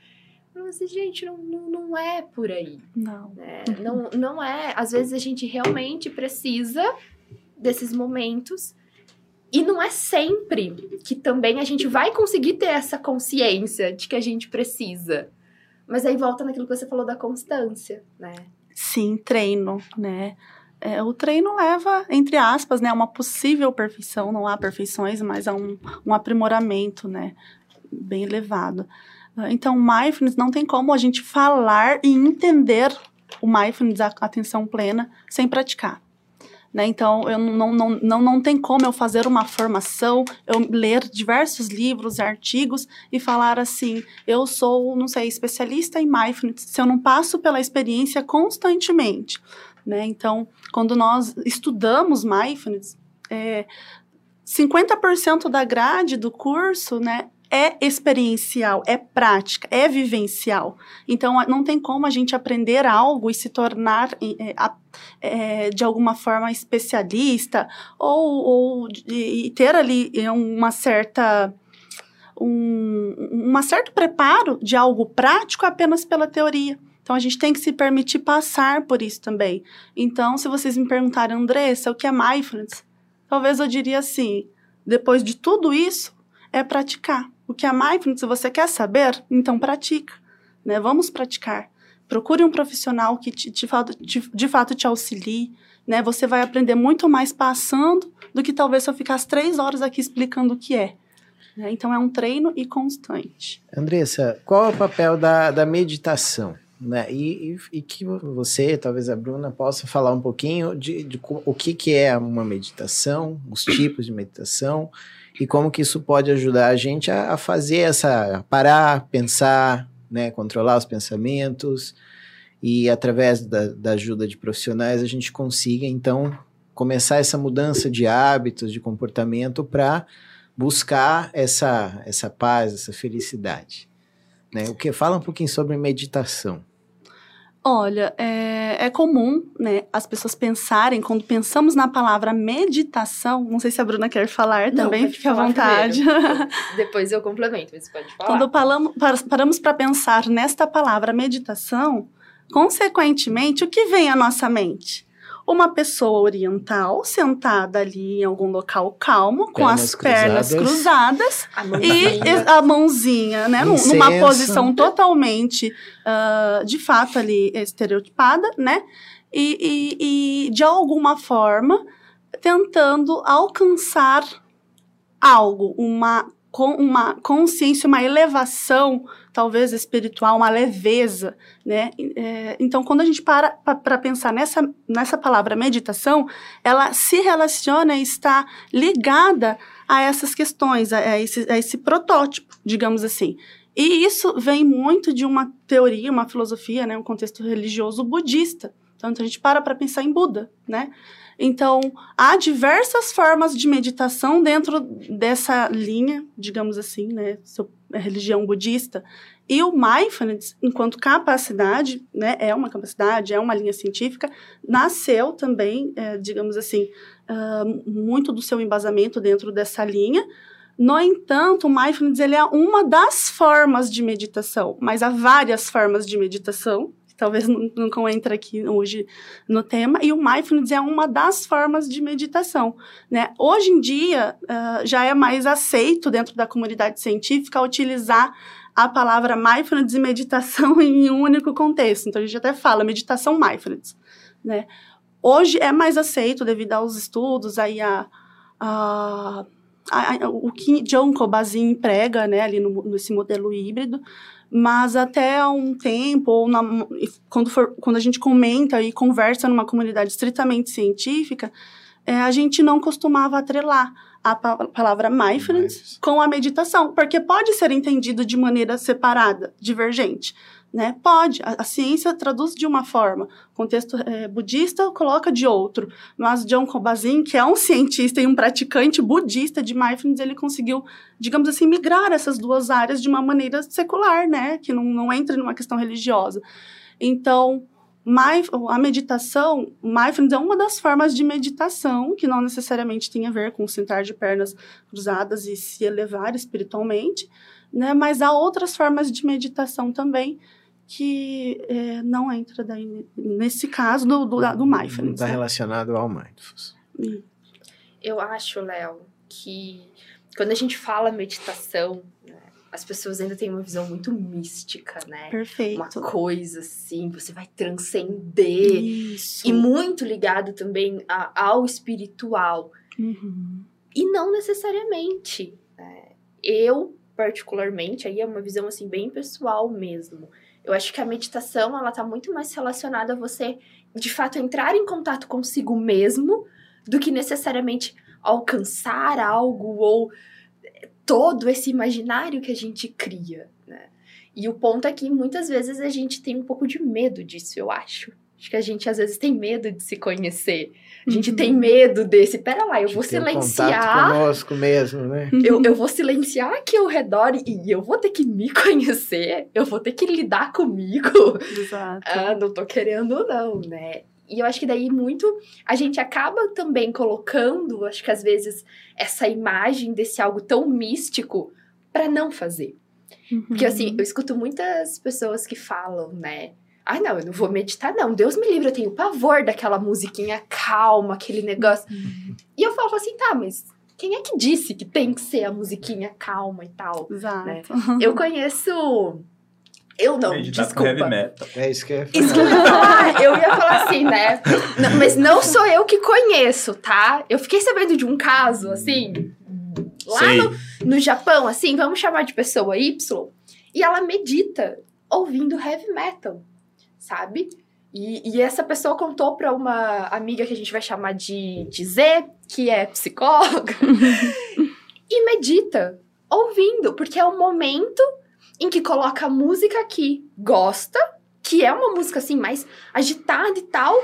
Mas, assim, gente, não, não, não é por aí. Não. Né? não. Não é. Às vezes a gente realmente precisa desses momentos. E não é sempre que também a gente vai conseguir ter essa consciência de que a gente precisa. Mas aí volta naquilo que você falou da constância, né? Sim, treino, né? É, o treino leva, entre aspas, né, uma possível perfeição, não há perfeições, mas a um, um aprimoramento, né, bem elevado. Então, mindfulness não tem como a gente falar e entender o mindfulness, a atenção plena, sem praticar. Né? Então, eu não, não, não, não tem como eu fazer uma formação, eu ler diversos livros, artigos e falar assim, eu sou, não sei, especialista em mindfulness, se eu não passo pela experiência constantemente. Né? Então, quando nós estudamos mindfulness, é, 50% da grade do curso né, é experiencial, é prática, é vivencial. Então, não tem como a gente aprender algo e se tornar é, é, de alguma forma especialista ou, ou e ter ali é, uma certa um uma certo preparo de algo prático apenas pela teoria. Então a gente tem que se permitir passar por isso também. Então, se vocês me perguntarem, Andressa, o que é mindfulness? Talvez eu diria assim: depois de tudo isso, é praticar. O que é mindfulness, se você quer saber, então pratica. Né? Vamos praticar. Procure um profissional que te, de, fato, de, de fato te auxilie. Né? Você vai aprender muito mais passando do que talvez se eu ficasse três horas aqui explicando o que é. Né? Então é um treino e constante. Andressa, qual é o papel da, da meditação? Né? E, e, e, que você, talvez a Bruna, possa falar um pouquinho de, de, o que, que é uma meditação, os tipos de meditação e como que isso pode ajudar a gente a, a fazer essa, a parar, pensar, né, controlar os pensamentos e através da, da ajuda de profissionais a gente consiga então começar essa mudança de hábitos, de comportamento para buscar essa, essa paz, essa felicidade. Né? O que fala um pouquinho sobre meditação. Olha, é, é, comum, né, as pessoas pensarem, quando pensamos na palavra meditação, não sei se a Bruna quer falar não, também, fique à vontade. Depois eu complemento, mas pode falar. Quando paramos para pensar nesta palavra meditação, consequentemente, o que vem à nossa mente? Uma pessoa oriental sentada ali em algum local calmo, com as pernas cruzadas, e a mãozinha, né, Incenso. numa posição totalmente, uh, de fato ali estereotipada, né, e, e, e de alguma forma tentando alcançar algo, uma com uma consciência, uma elevação, talvez espiritual, uma leveza, né? É, então, quando a gente para para pensar nessa, nessa palavra meditação, ela se relaciona e está ligada a essas questões, a, a, esse, a esse protótipo, digamos assim. E isso vem muito de uma teoria, uma filosofia, né, um contexto religioso budista. Então, a gente para para pensar em Buda, né? Então, há diversas formas de meditação dentro dessa linha, digamos assim, né, religião budista. E o mindfulness, enquanto capacidade, né, é uma capacidade, é uma linha científica, nasceu também, é, digamos assim, uh, muito do seu embasamento dentro dessa linha. No entanto, o mindfulness ele é uma das formas de meditação, mas há várias formas de meditação, talvez nunca entre aqui hoje no tema, e o mindfulness é uma das formas de meditação. Né? Hoje em dia, uh, já é mais aceito dentro da comunidade científica utilizar a palavra mindfulness e meditação em um único contexto. Então, a gente até fala meditação mindfulness. Né? Hoje é mais aceito devido aos estudos, aí a, a, o que John Kabat-Zinn emprega né, ali no, nesse modelo híbrido, mas até há um tempo, ou na, quando, for, quando a gente comenta e conversa numa comunidade estritamente científica, é, a gente não costumava atrelar a pa palavra mindfulness com a meditação, porque pode ser entendido de maneira separada, divergente. Né? Pode, a, a ciência traduz de uma forma, o contexto é, budista coloca de outro, mas John Kabat-Zinn, que é um cientista e um praticante budista de mindfulness, ele conseguiu, digamos assim, migrar essas duas áreas de uma maneira secular, né? Que não, não entra numa questão religiosa. Então, a meditação, mindfulness é uma das formas de meditação que não necessariamente tem a ver com sentar de pernas cruzadas e se elevar espiritualmente, né? Mas há outras formas de meditação também que é, não entra daí nesse caso do, do, do mindfulness. Está né? relacionado ao mindfulness. Eu acho, Léo, que quando a gente fala meditação, né, as pessoas ainda têm uma visão muito mística, né? Perfeito. Uma coisa assim, você vai transcender. Isso. E muito ligado também a, ao espiritual. Uhum. E não necessariamente. Né? Eu, particularmente, aí é uma visão assim bem pessoal mesmo. Eu acho que a meditação, ela tá muito mais relacionada a você, de fato, entrar em contato consigo mesmo do que necessariamente alcançar algo ou todo esse imaginário que a gente cria, né? E o ponto é que muitas vezes a gente tem um pouco de medo disso, eu acho. Acho que a gente às vezes tem medo de se conhecer. A gente uhum. tem medo desse. Pera lá, eu vou silenciar. Um conosco mesmo, né? Eu, eu vou silenciar aqui ao redor e eu vou ter que me conhecer. Eu vou ter que lidar comigo. Exato. Ah, não tô querendo, não, né? E eu acho que daí muito a gente acaba também colocando, acho que às vezes, essa imagem desse algo tão místico para não fazer. Uhum. Porque assim, eu escuto muitas pessoas que falam, né? Ai, não, eu não vou meditar, não. Deus me livre, eu tenho pavor daquela musiquinha calma, aquele negócio. Uhum. E eu falo assim, tá, mas quem é que disse que tem que ser a musiquinha calma e tal? Exato. Né? Eu conheço. Eu não, Meditar desculpa. heavy metal. É isso que eu ia falar. Isso que eu ia falar. eu ia falar assim, né? Não, mas não sou eu que conheço, tá? Eu fiquei sabendo de um caso, assim, lá no, no Japão, assim, vamos chamar de pessoa Y, e ela medita ouvindo heavy metal sabe? E, e, essa pessoa contou para uma amiga que a gente vai chamar de, de Z, que é psicóloga, e medita, ouvindo, porque é o momento em que coloca a música que gosta, que é uma música assim mais agitada e tal,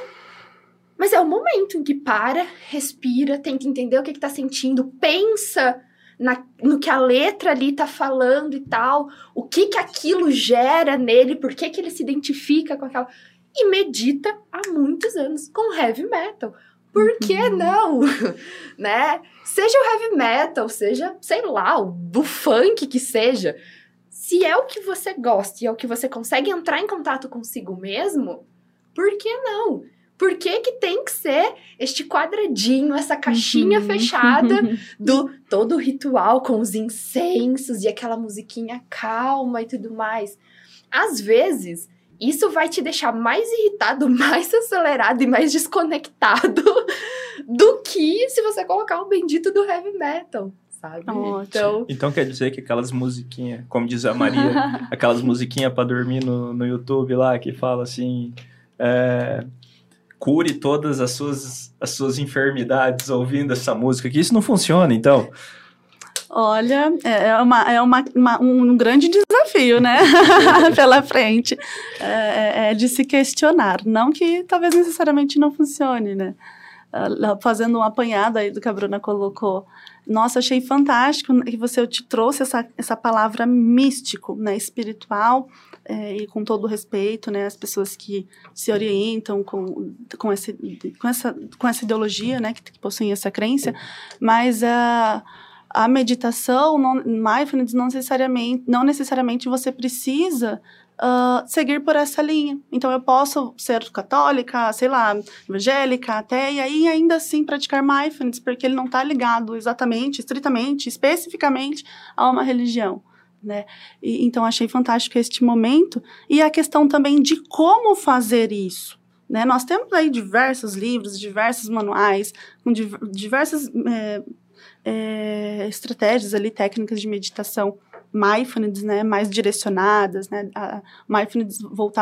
mas é o momento em que para, respira, tenta entender o que, está sentindo, pensa na, no que a letra ali tá falando e tal, o que que aquilo gera nele, por que que ele se identifica com aquela. E medita há muitos anos com heavy metal. Por que uhum. não? né? Seja o heavy metal, seja, sei lá, o, o funk que seja. Se é o que você gosta e é o que você consegue entrar em contato consigo mesmo, por que não? Por que, que tem que ser este quadradinho, essa caixinha uhum. fechada do todo o ritual com os incensos e aquela musiquinha calma e tudo mais? Às vezes, isso vai te deixar mais irritado, mais acelerado e mais desconectado do que se você colocar o bendito do heavy metal, sabe? Ótimo. Então, Então quer dizer que aquelas musiquinhas, como diz a Maria, aquelas musiquinhas pra dormir no, no YouTube lá, que fala assim. é, cure todas as suas, as suas enfermidades ouvindo essa música, que isso não funciona, então. Olha, é é uma, é uma, uma- um grande desafio, né? Pela frente. É, é- é de se questionar. Não que talvez necessariamente não funcione, né? Ah, Fazendo um apanhado aí do que a Bruna colocou. Nossa, achei fantástico que você te trouxe essa, essa palavra místico, né? Espiritual, é, e com todo respeito, né? As pessoas que se orientam com, com, com, essa, com essa ideologia, né? Que, que possuem essa crença. Mas a a meditação, não, mindfulness, não necessariamente, não necessariamente você precisa ah, seguir por essa linha. Então, eu posso ser católica, sei lá, evangélica, até, e aí ainda assim praticar mindfulness, porque ele não está ligado exatamente, estritamente, especificamente a uma religião. Né? E, então, achei fantástico este momento. E a questão também de como fazer isso. Né? Nós temos aí diversos livros, diversos manuais, com div- diversas eh, é, estratégias ali, técnicas de meditação mindfulness, né, mais direcionadas, né, a mindfulness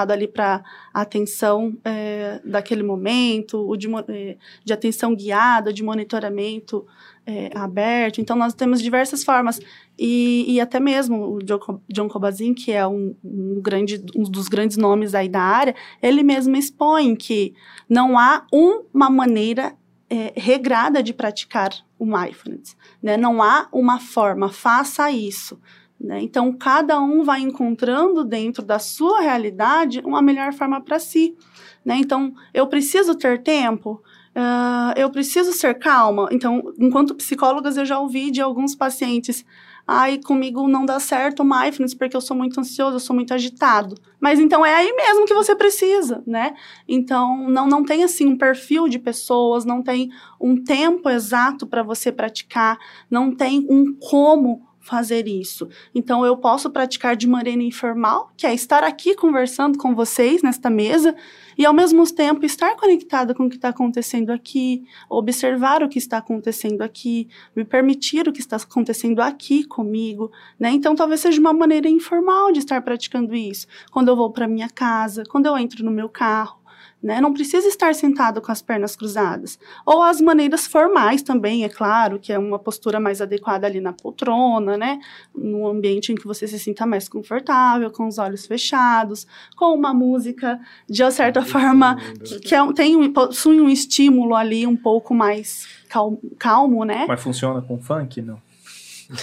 ali para a atenção é, daquele momento, o de, é, de atenção guiada, de monitoramento é, aberto. Então, nós temos diversas formas. E, e até mesmo o John, Co- John Kabat-Zinn, que é um, um grande, um dos grandes nomes aí da área, ele mesmo expõe que não há uma maneira é, regrada de praticar o mindfulness. Né? Não há uma forma, faça isso. Né? Então, cada um vai encontrando dentro da sua realidade uma melhor forma para si. Né? Então, eu preciso ter tempo, ah, eu preciso ser calma. Então, enquanto psicólogas, eu já ouvi de alguns pacientes. Ai, comigo não dá certo o mindfulness porque eu sou muito ansioso, eu sou muito agitado. Mas então é aí mesmo que você precisa, né? Então, não, não tem assim um perfil de pessoas, não tem um tempo exato para você praticar, não tem um como fazer isso. Então, eu posso praticar de maneira informal, que é estar aqui conversando com vocês nesta mesa, e ao mesmo tempo estar conectada com o que está acontecendo aqui, observar o que está acontecendo aqui, me permitir o que está acontecendo aqui comigo, né? Então, talvez seja uma maneira informal de estar praticando isso. Quando eu vou para minha casa, quando eu entro no meu carro, né? Não precisa estar sentado com as pernas cruzadas. Ou as maneiras formais também, é claro, que é uma postura mais adequada ali na poltrona, né? Num ambiente em que você se sinta mais confortável, com os olhos fechados, com uma música, de certa forma, que, que é um- tem um, possui um estímulo ali um pouco mais cal- calmo, né? Mas funciona com funk? Não.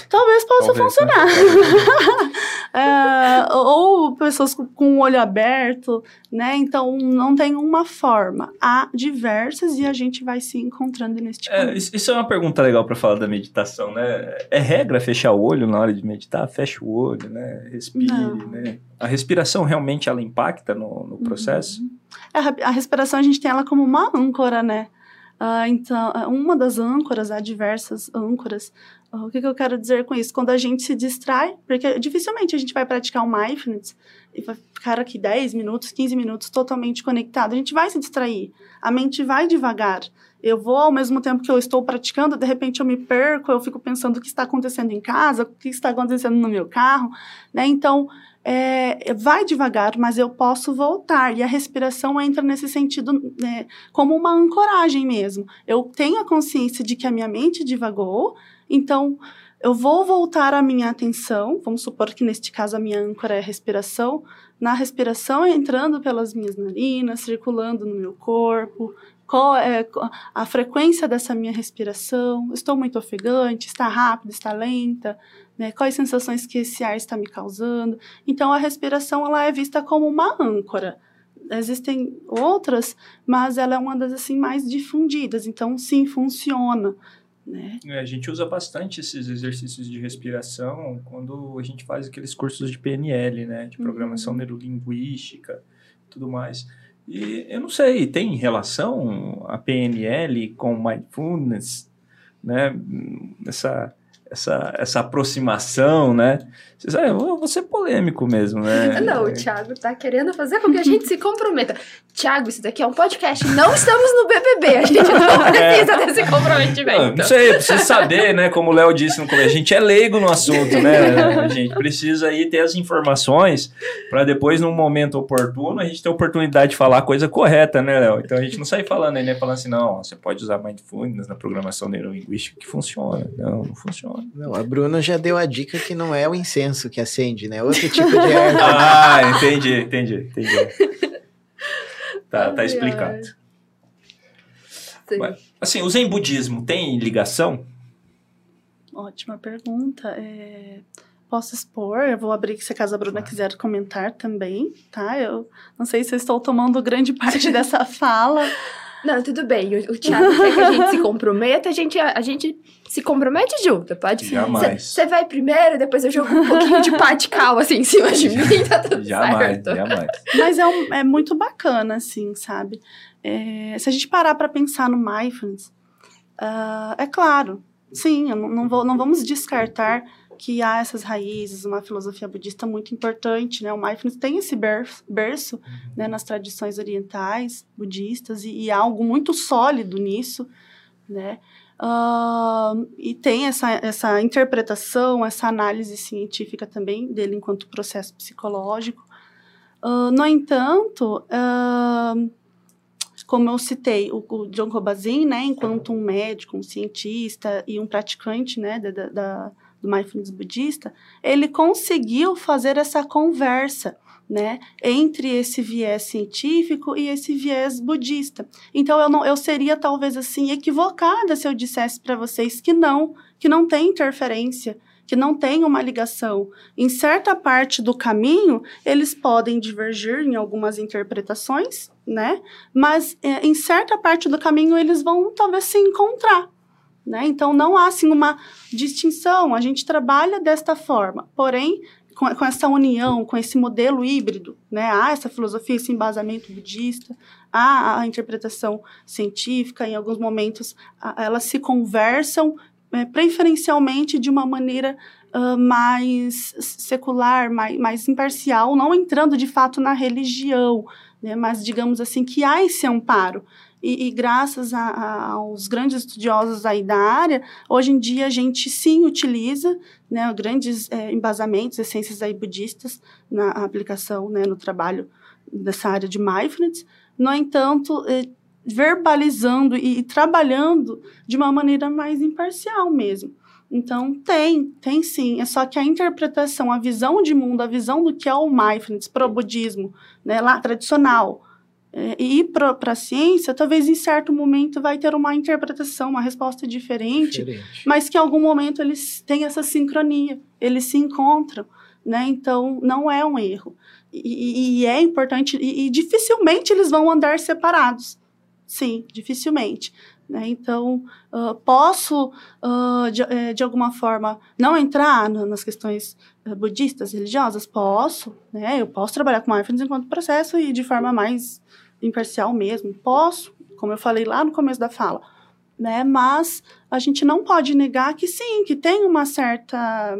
Talvez possa Talvez, né? funcionar. É, ou pessoas com, o olho aberto, né? Então, não tem uma forma. Há diversas e a gente vai se encontrando neste É, isso é uma pergunta legal para falar da meditação, né? É regra fechar o olho na hora de meditar? Fecha o olho, né? Respire, Não. né? A respiração realmente ela impacta no, no processo? A, ra- a respiração a gente tem ela como uma âncora, né? Ah, então, ah, uma das âncoras, há diversas âncoras. Ah, o que, que eu quero dizer com isso? Quando a gente se distrai, porque dificilmente a gente vai praticar o mindfulness e vai ficar aqui 10 minutos, 15 minutos totalmente conectado. A gente vai se distrair. A mente vai devagar. Eu vou, ao mesmo tempo que eu estou praticando, de repente eu me perco, eu fico pensando o que está acontecendo em casa, o que está acontecendo no meu carro, né? Então, é, vai devagar, mas eu posso voltar. E a respiração entra nesse sentido né, como uma ancoragem mesmo. Eu tenho a consciência de que a minha mente divagou, então eu vou voltar a minha atenção. Vamos supor que neste caso a minha âncora é a respiração. Na respiração, entrando pelas minhas narinas, circulando no meu corpo. Qual é a frequência dessa minha respiração? Estou muito ofegante? Está rápida? Está lenta? Né? Quais sensações que esse ar está me causando? Então, a respiração ela é vista como uma âncora. Existem outras, mas ela é uma das assim mais difundidas. Então, sim, funciona. Né? É, a gente usa bastante esses exercícios de respiração quando a gente faz aqueles cursos de PNL, né? De programação Uhum. neurolinguística tudo mais. E eu não sei, tem relação a PNL com mindfulness, né? Essa, essa, essa aproximação, né? Você sabe, eu vou ser polêmico mesmo, né? Não, o Thiago tá querendo fazer com que a gente se comprometa. Tiago, isso daqui é um podcast. Não estamos no BBB. A gente não precisa É. desse comprometimento. Não, não sei, precisa saber, né? Como o Léo disse no começo, a gente é leigo no assunto, né? A gente precisa aí ter as informações para depois, num momento oportuno, a gente ter a oportunidade de falar a coisa correta, né, Léo? Então a gente não sai falando aí, né? Falando assim, não, você pode usar mindfulness na programação neurolinguística que funciona. Não, não funciona. Não, a Bruna já deu a dica que não é o incenso que acende, né? Outro tipo de erva. Ah, entendi, entendi, entendi. Tá, tá explicado. Mas- Assim, o Zen budismo tem ligação? Ótima pergunta. É, Posso expor? Eu vou abrir se caso a Bruna Claro. quiser comentar também, tá? Eu não sei se eu estou tomando grande parte dessa fala. Não, tudo bem. O, o Thiago quer que a gente se comprometa, a gente, a, gente se compromete junto, pode? Jamais. Você vai primeiro, depois eu jogo um pouquinho de patical assim em cima de mim, tá tudo Jamais, certo. jamais. Mas é, um- é muito bacana, assim, sabe? É, se a gente parar para pensar no mindfulness, ah, é claro, sim, eu não, não, vou, não vamos descartar que há essas raízes, uma filosofia budista muito importante, né? O mindfulness tem esse berço, berço né, nas tradições orientais, budistas, e, e há algo muito sólido nisso, né? Ah, e tem essa, essa interpretação, essa análise científica também dele enquanto processo psicológico. Ah, no entanto, ah, como eu citei, o, o John Kabat-Zinn, né, enquanto um médico, um cientista e um praticante né, da- da- do mindfulness budista, ele conseguiu fazer essa conversa né, entre esse viés científico e esse viés budista. Então eu não eu seria talvez assim equivocada se eu dissesse para vocês que não, que não tem interferência, que não tem uma ligação. Em certa parte do caminho, eles podem divergir em algumas interpretações, né? Mas é, em certa parte do caminho eles vão talvez se encontrar. Né? Então não há assim uma distinção, a gente trabalha desta forma, porém com, com essa união, com esse modelo híbrido, né? há essa filosofia, esse embasamento budista, há a interpretação científica, em alguns momentos a- elas se conversam é, preferencialmente de uma maneira ah, mais secular, mais, mais imparcial, não entrando de fato na religião, né? mas digamos assim que há esse amparo. E, e graças a- a- aos grandes estudiosos aí da área, hoje em dia a gente sim utiliza né, grandes eh, embasamentos, essências aí budistas na aplicação, né, no trabalho dessa área de mindfulness. No entanto, eh, verbalizando e, e trabalhando de uma maneira mais imparcial mesmo. Então, tem, tem sim. É só que a interpretação, a visão de mundo, a visão do que é o mindfulness para o budismo, né, lá tradicional, é, e ir para a ciência, talvez em certo momento vai ter uma interpretação, uma resposta diferente, Diferente. mas que em algum momento eles têm essa sincronia, eles se encontram, né? Então não é um erro. E, e- é importante, e, e dificilmente eles vão andar separados. Sim, dificilmente. Né? Então, ah, posso, ah, de, eh, de alguma forma, não entrar na- nas questões eh, budistas, religiosas? Posso. Né? Eu posso trabalhar com mindfulness enquanto processo e de forma mais imparcial mesmo. Posso, como eu falei lá no começo da fala né? Mas a gente não pode negar que sim, que tem uma certa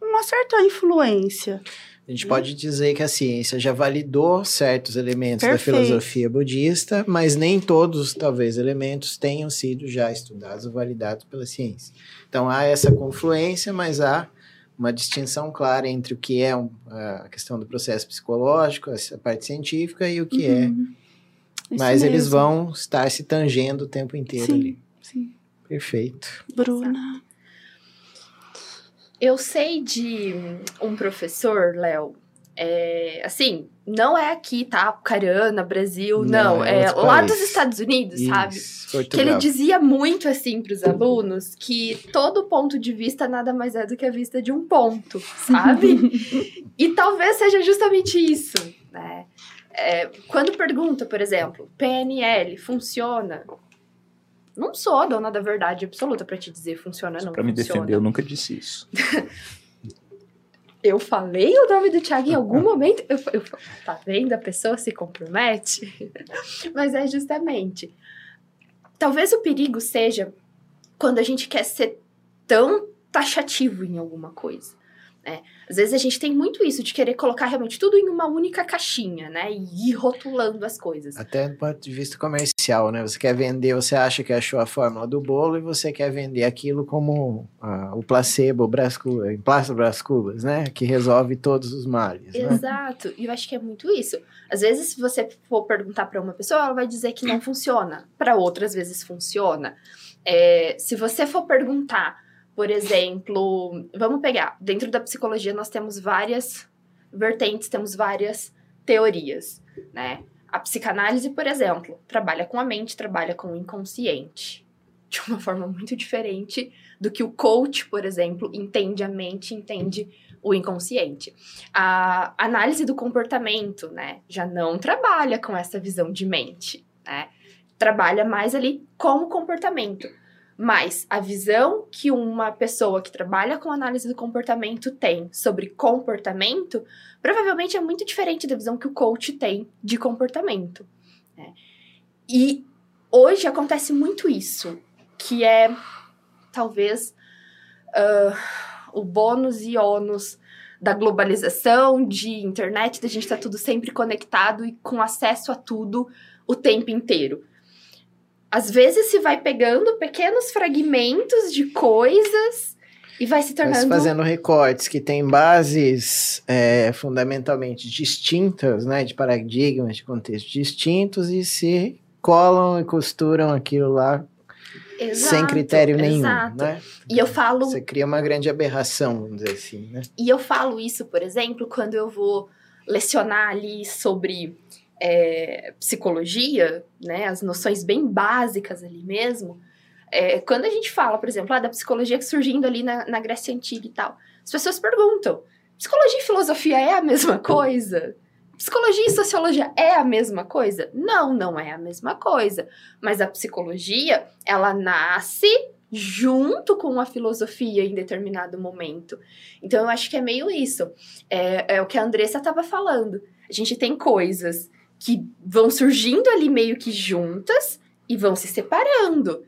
uma certa influência. A gente pode dizer que a ciência já validou certos elementos Perfeito. da filosofia budista, mas nem todos, talvez, elementos tenham sido já estudados ou validados pela ciência. Então há essa confluência, mas há uma distinção clara entre o que é um- a questão do processo psicológico, essa parte científica, e o que é. Uhum. Isso Mas eles mesmo. vão estar se tangendo o tempo inteiro Sim. ali. Sim. Perfeito. Bruna. Eu sei de um professor, Léo, é, assim, não é aqui, tá? Cariana, Brasil, não. Não, é é lá país. dos Estados Unidos, sabe? Isso, Que ele Portugal. dizia muito assim para os alunos que todo ponto de vista nada mais é do que a vista de um ponto, sabe? e talvez seja justamente isso, né? É, quando pergunta, por exemplo, PNL funciona? Não sou a dona da verdade absoluta para te dizer funciona ou não Pra me defender, eu nunca disse isso. Eu falei o nome do Thiago em algum momento. Eu, eu, tá vendo? A pessoa se compromete. Mas é justamente. Talvez o perigo seja quando a gente quer ser tão taxativo em alguma coisa. Né? Às vezes a gente tem muito isso de querer colocar realmente tudo em uma única caixinha, né? E ir rotulando as coisas. Até do ponto de vista comercial, né? Você quer vender, você acha que achou a fórmula do bolo e você quer vender aquilo como ah, o placebo, o Brás Cubas, emplasta Brás Cubas, né? Que resolve todos os males, né? Exato. E eu acho que é muito isso. Às vezes, se você for perguntar para uma pessoa, ela vai dizer que não funciona. Para outras vezes funciona. É, se você for perguntar por exemplo, vamos pegar, dentro da psicologia nós temos várias vertentes, temos várias teorias, né? A psicanálise, por exemplo, trabalha com a mente, trabalha com o inconsciente, de uma forma muito diferente do que o coach, por exemplo, entende a mente, entende o inconsciente. A análise do comportamento, né, já não trabalha com essa visão de mente, né? Trabalha mais ali com o comportamento. Mas a visão que uma pessoa que trabalha com análise do comportamento tem sobre comportamento provavelmente é muito diferente da visão que o coach tem de comportamento. Né? E hoje acontece muito isso, que é talvez uh, o bônus e ônus da globalização, de internet, da gente estar tá tudo sempre conectado e com acesso a tudo o tempo inteiro às vezes se vai pegando pequenos fragmentos de coisas e vai se tornando. Vai se fazendo recortes que têm bases é, fundamentalmente distintas, né, de paradigmas, de contextos distintos e se colam e costuram aquilo lá Exato, sem critério nenhum, exato. né? E eu falo... Você cria uma grande aberração, vamos dizer assim, né? E eu falo isso, por exemplo, quando eu vou lecionar ali sobre é, psicologia, né, as noções bem básicas ali mesmo, é, quando a gente fala, por exemplo, ah, da psicologia que surgindo ali na, na Grécia Antiga e tal, as pessoas perguntam: psicologia e filosofia é a mesma coisa? Psicologia e sociologia é a mesma coisa? Não, não é a mesma coisa. Mas a psicologia, ela nasce junto com a filosofia em determinado momento. Então, eu acho que é meio isso. É, é o que a Andressa estava falando. A gente tem coisas que vão surgindo ali meio que juntas e vão se separando.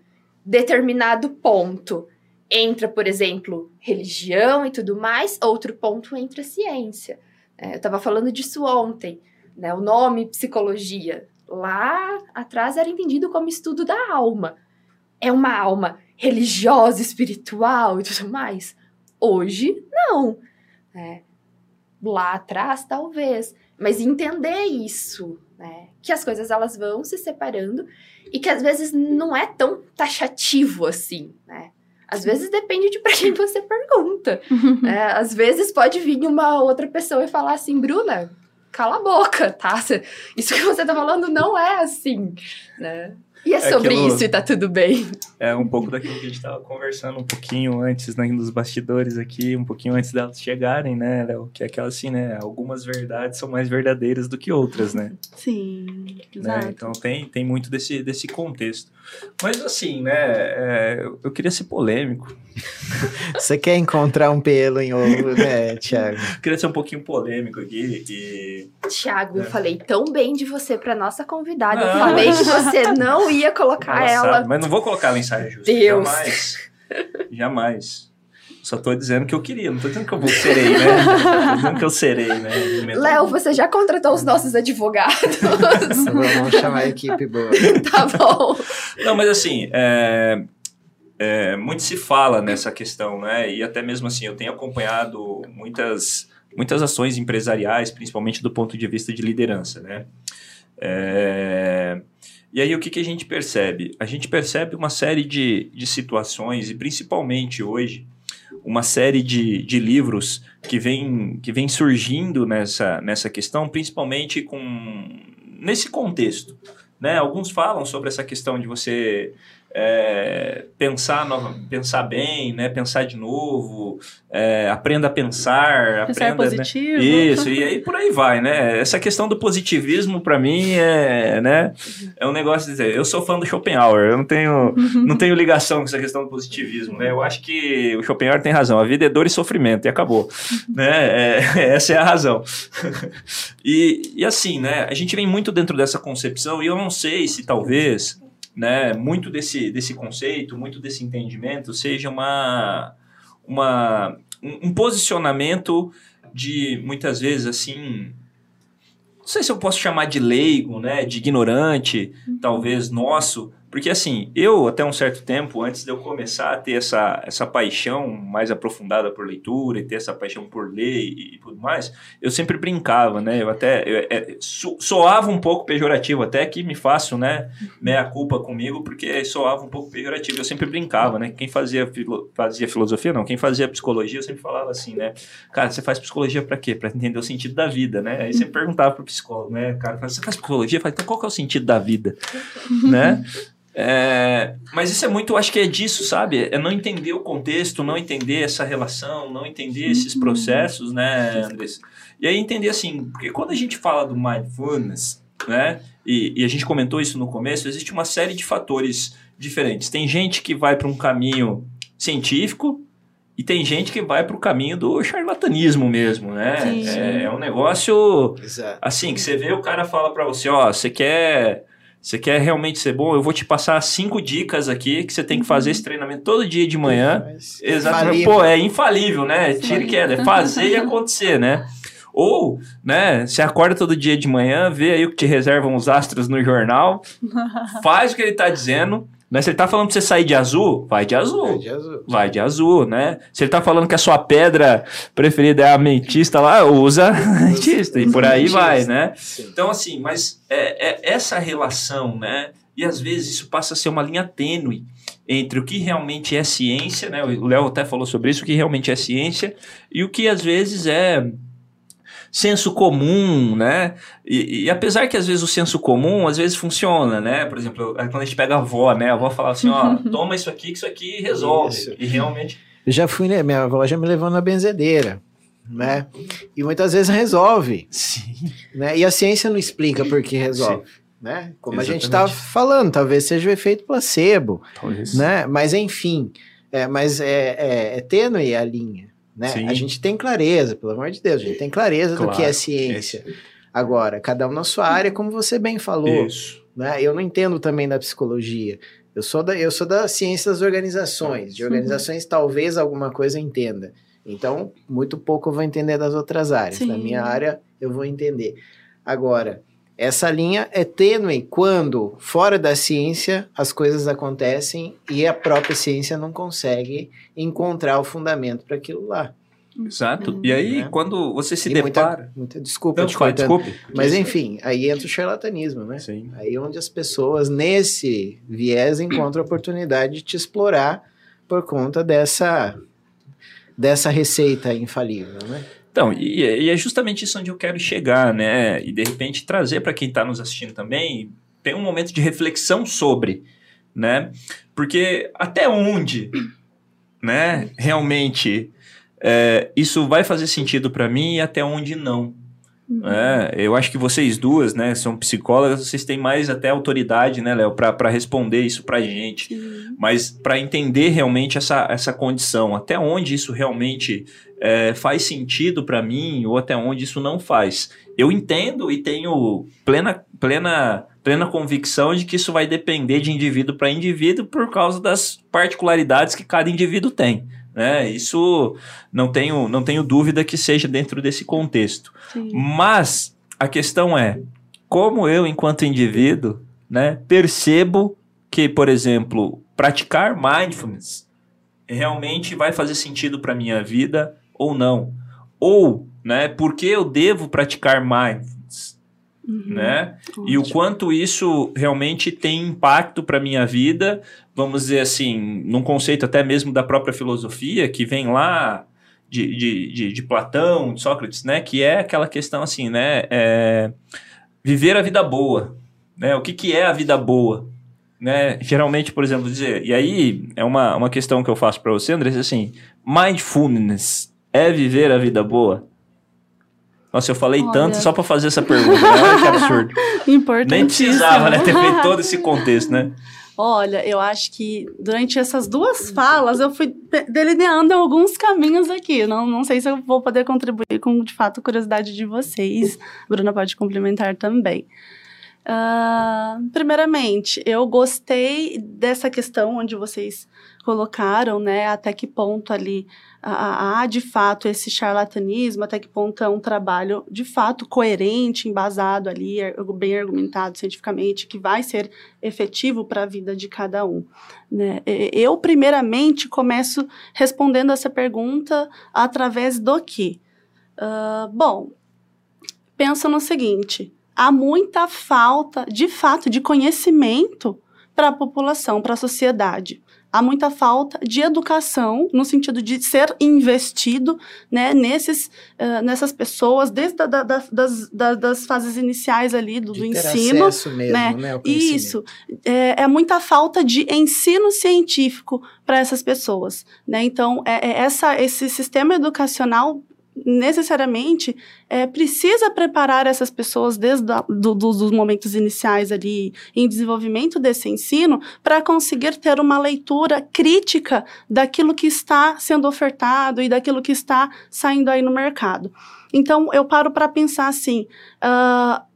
Determinado ponto entra, por exemplo, religião e tudo mais, outro ponto entra ciência. É, eu estava falando disso ontem, né? O nome psicologia lá atrás era entendido como estudo da alma. É uma alma religiosa, espiritual e tudo mais. Hoje, não. É, lá atrás, talvez mas entender isso, né? Que as coisas elas vão se separando e que às vezes não é tão taxativo assim, né? Às vezes depende de para quem você pergunta. né? Às vezes pode vir uma outra pessoa e falar assim, Bruna, cala a boca, tá? Isso que você tá falando não é assim, né? E é, é sobre aquilo, isso e tá tudo bem. É um pouco daquilo que a gente estava conversando um pouquinho antes, né, nos bastidores aqui, um pouquinho antes delas chegarem, né, Léo? Que é aquela assim, né? Algumas verdades são mais verdadeiras do que outras, né? Sim, né? exato. Né? Então tem, tem muito desse, desse contexto. Mas assim, né, é, eu queria ser polêmico. Você quer encontrar um pelo em ovo, né, Thiago? queria ser um pouquinho polêmico aqui. E... Thiago, é. eu falei tão bem de você para nossa convidada. Não. Eu falei que você não ia colocar ela. ela. Sabe, mas não vou colocar ela em saia justa. Deus. Jamais. Jamais. Só tô dizendo que eu queria, não tô dizendo que eu vou serei, né? tô dizendo que eu serei, né? Léo, você já contratou os nossos advogados? Vamos chamar a equipe boa. tá bom. Não, mas assim, é, é, muito se fala nessa questão, né? E até mesmo assim, eu tenho acompanhado muitas, muitas ações empresariais, principalmente do ponto de vista de liderança, né? É, e aí, o que, que a gente percebe? A gente percebe uma série de, de situações, e principalmente hoje, uma série de, de livros que vem, que vem surgindo nessa, nessa questão, principalmente com nesse contexto. Né? Alguns falam sobre essa questão de você é, pensar, nova, pensar bem, né? pensar de novo, é, aprenda a pensar. Pensar aprenda, positivo. Né? Isso, e aí por aí vai, né? Essa questão do positivismo, para mim, é, né? é um negócio de dizer, eu sou fã do Schopenhauer, eu não tenho, não tenho ligação com essa questão do positivismo, né? Eu acho que o Schopenhauer tem razão, a vida é dor e sofrimento, e acabou. né? É, essa é a razão. e, e assim, né? A gente vem muito dentro dessa concepção, e eu não sei se talvez né, muito desse, desse conceito, muito desse entendimento seja uma, uma, um, um posicionamento de muitas vezes assim não sei se eu posso chamar de leigo, né, de ignorante, talvez nosso, porque assim, eu até um certo tempo, antes de eu começar a ter essa, essa paixão mais aprofundada por leitura e ter essa paixão por ler e, e tudo mais, eu sempre brincava, né? Eu até eu, é, so, soava um pouco pejorativo, até que me faço, né, meia culpa comigo, porque soava um pouco pejorativo. Eu sempre brincava, né? Quem fazia, filo, fazia filosofia, não, quem fazia psicologia, eu sempre falava assim, né? Cara, você faz psicologia para quê? Para entender o sentido da vida, né? Aí você perguntava pro psicólogo, né? Cara, você faz psicologia? Eu falei, então qual que é o sentido da vida? né? É, mas isso é muito, acho que é disso, sabe? É não entender o contexto, não entender essa relação, não entender esses processos, né? E aí entender assim, porque quando a gente fala do mindfulness, né, e, e a gente comentou isso no começo, existe uma série de fatores diferentes. Tem gente que vai para um caminho científico, e tem gente que vai para o caminho do charlatanismo mesmo, né? É, é, um negócio Exato. assim que você vê o cara fala para você, ó, você quer você quer realmente ser bom? Eu vou te passar cinco dicas aqui que você tem que fazer esse treinamento todo dia de manhã. Mas Exatamente. infalível. Pô, é infalível, né? Tira e queda. É fazer e acontecer, né? Ou, né, você acorda todo dia de manhã, vê aí o que te reservam os astros no jornal, faz o que ele tá dizendo, né? Se ele tá falando pra você sair de azul, vai de azul. É de azul. Vai de azul, né? Se ele tá falando que a sua pedra preferida é a ametista lá, usa a ametista. E por aí vai, né? Sim. Então, assim, mas é, é essa relação, né? E às vezes isso passa a ser uma linha tênue entre o que realmente é ciência, né? O Léo até falou sobre isso, o que realmente é ciência e o que às vezes é senso comum, né? E, e apesar que às vezes o senso comum às vezes funciona, né? Por exemplo, é quando a gente pega a avó, né? A avó fala assim, ó, toma isso aqui que isso aqui resolve. Isso. E realmente Eu já fui, né? Minha avó já me levou na benzedeira, né? E muitas vezes resolve, sim. né? E a ciência não explica por que resolve, né? Como a gente Exatamente. estava falando, talvez seja o efeito placebo, Talvez. né? Mas enfim, é, mas é, é, é tênue a linha, né? Sim. A gente tem clareza, pelo amor de Deus, a gente tem clareza do Claro, que é ciência. Agora, cada um na sua área, como você bem falou, Isso. né? Eu não entendo também da psicologia. Eu sou da, eu sou da ciência das organizações. De organizações, talvez alguma coisa eu entenda. Então, muito pouco eu vou entender das outras áreas. Na Sim. minha área, eu vou entender. Agora, essa linha é tênue quando, fora da ciência, as coisas acontecem e a própria ciência não consegue encontrar o fundamento para aquilo lá. Exato. E aí, Né? quando você se E muita- depara. Muita desculpa, Não, te desculpe. Mas enfim, aí entra o charlatanismo, né? Sim. Aí onde as pessoas, nesse viés, encontram a oportunidade de te explorar por conta dessa, dessa receita infalível, né? Então, e, e é justamente isso onde eu quero chegar, né? E de repente trazer para quem está nos assistindo também, tem um momento de reflexão sobre, né? Porque até onde, né, realmente é, isso vai fazer sentido para mim e até onde não. É, eu acho que vocês duas, né, são psicólogas, vocês têm mais até autoridade, né, Léo, para responder isso pra gente. Mas para entender realmente essa, essa condição, até onde isso realmente é, faz sentido para mim ou até onde isso não faz. Eu entendo e tenho plena, plena, plena convicção de que isso vai depender de indivíduo para indivíduo por causa das particularidades que cada indivíduo tem. Né? Isso não tenho, não tenho dúvida que seja dentro desse contexto. Sim. Mas a questão é como eu, enquanto indivíduo, né, percebo que, por exemplo, praticar mindfulness realmente vai fazer sentido para minha vida ou não. Ou, né, por que eu devo praticar mindfulness, Uhum. né? E o quanto isso realmente tem impacto para minha vida, vamos dizer assim, num conceito até mesmo da própria filosofia, que vem lá de, de, de, de Platão, de Sócrates, né? Que é aquela questão assim, né? é, viver a vida boa, né? O que, que é a vida boa? Né? Geralmente, por exemplo, dizer, e aí é uma, uma questão que eu faço para você, André, assim, mindfulness é viver a vida boa? Nossa, eu falei Olha. tanto só para fazer essa pergunta, né? Olha que absurdo. Nem precisava, né? Ter feito todo esse contexto, né? Olha, eu acho que durante essas duas falas eu fui de- delineando alguns caminhos aqui. Não, não sei se eu vou poder contribuir com, de fato, a curiosidade de vocês. A Bruna pode complementar também. Uh, primeiramente, eu gostei dessa questão onde vocês colocaram, né, até que ponto ali há de fato esse charlatanismo, até que ponto é um trabalho de fato coerente, embasado ali, bem argumentado cientificamente, que vai ser efetivo para a vida de cada um. Né? Eu, primeiramente, começo respondendo essa pergunta através do que? Uh, bom, pensa no seguinte: há muita falta, de fato, de conhecimento para a população, para a sociedade há muita falta de educação no sentido de ser investido né, nesses, uh, nessas pessoas desde da, da, das, da, das fases iniciais ali do, do ensino. Mesmo, né? né Isso. É, é, muita falta de ensino científico para essas pessoas. Né? Então, é, é essa, esse sistema educacional necessariamente é, precisa preparar essas pessoas desde a, do, dos momentos iniciais ali em desenvolvimento desse ensino para conseguir ter uma leitura crítica daquilo que está sendo ofertado e daquilo que está saindo aí no mercado. Então eu paro para pensar assim. Uh,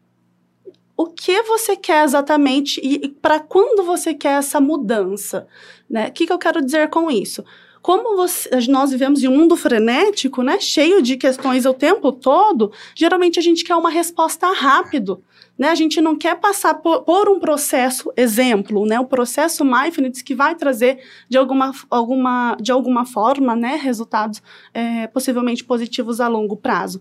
o que você quer exatamente e, e para quando você quer essa mudança? Né? O que, que eu quero dizer com isso? Como você, nós vivemos em um mundo frenético, né, cheio de questões o tempo todo, geralmente a gente quer uma resposta rápido. Né? A gente não quer passar por, por um processo, exemplo, né? o processo Mindfulness que vai trazer de alguma, alguma, de alguma forma né? resultados é, possivelmente positivos a longo prazo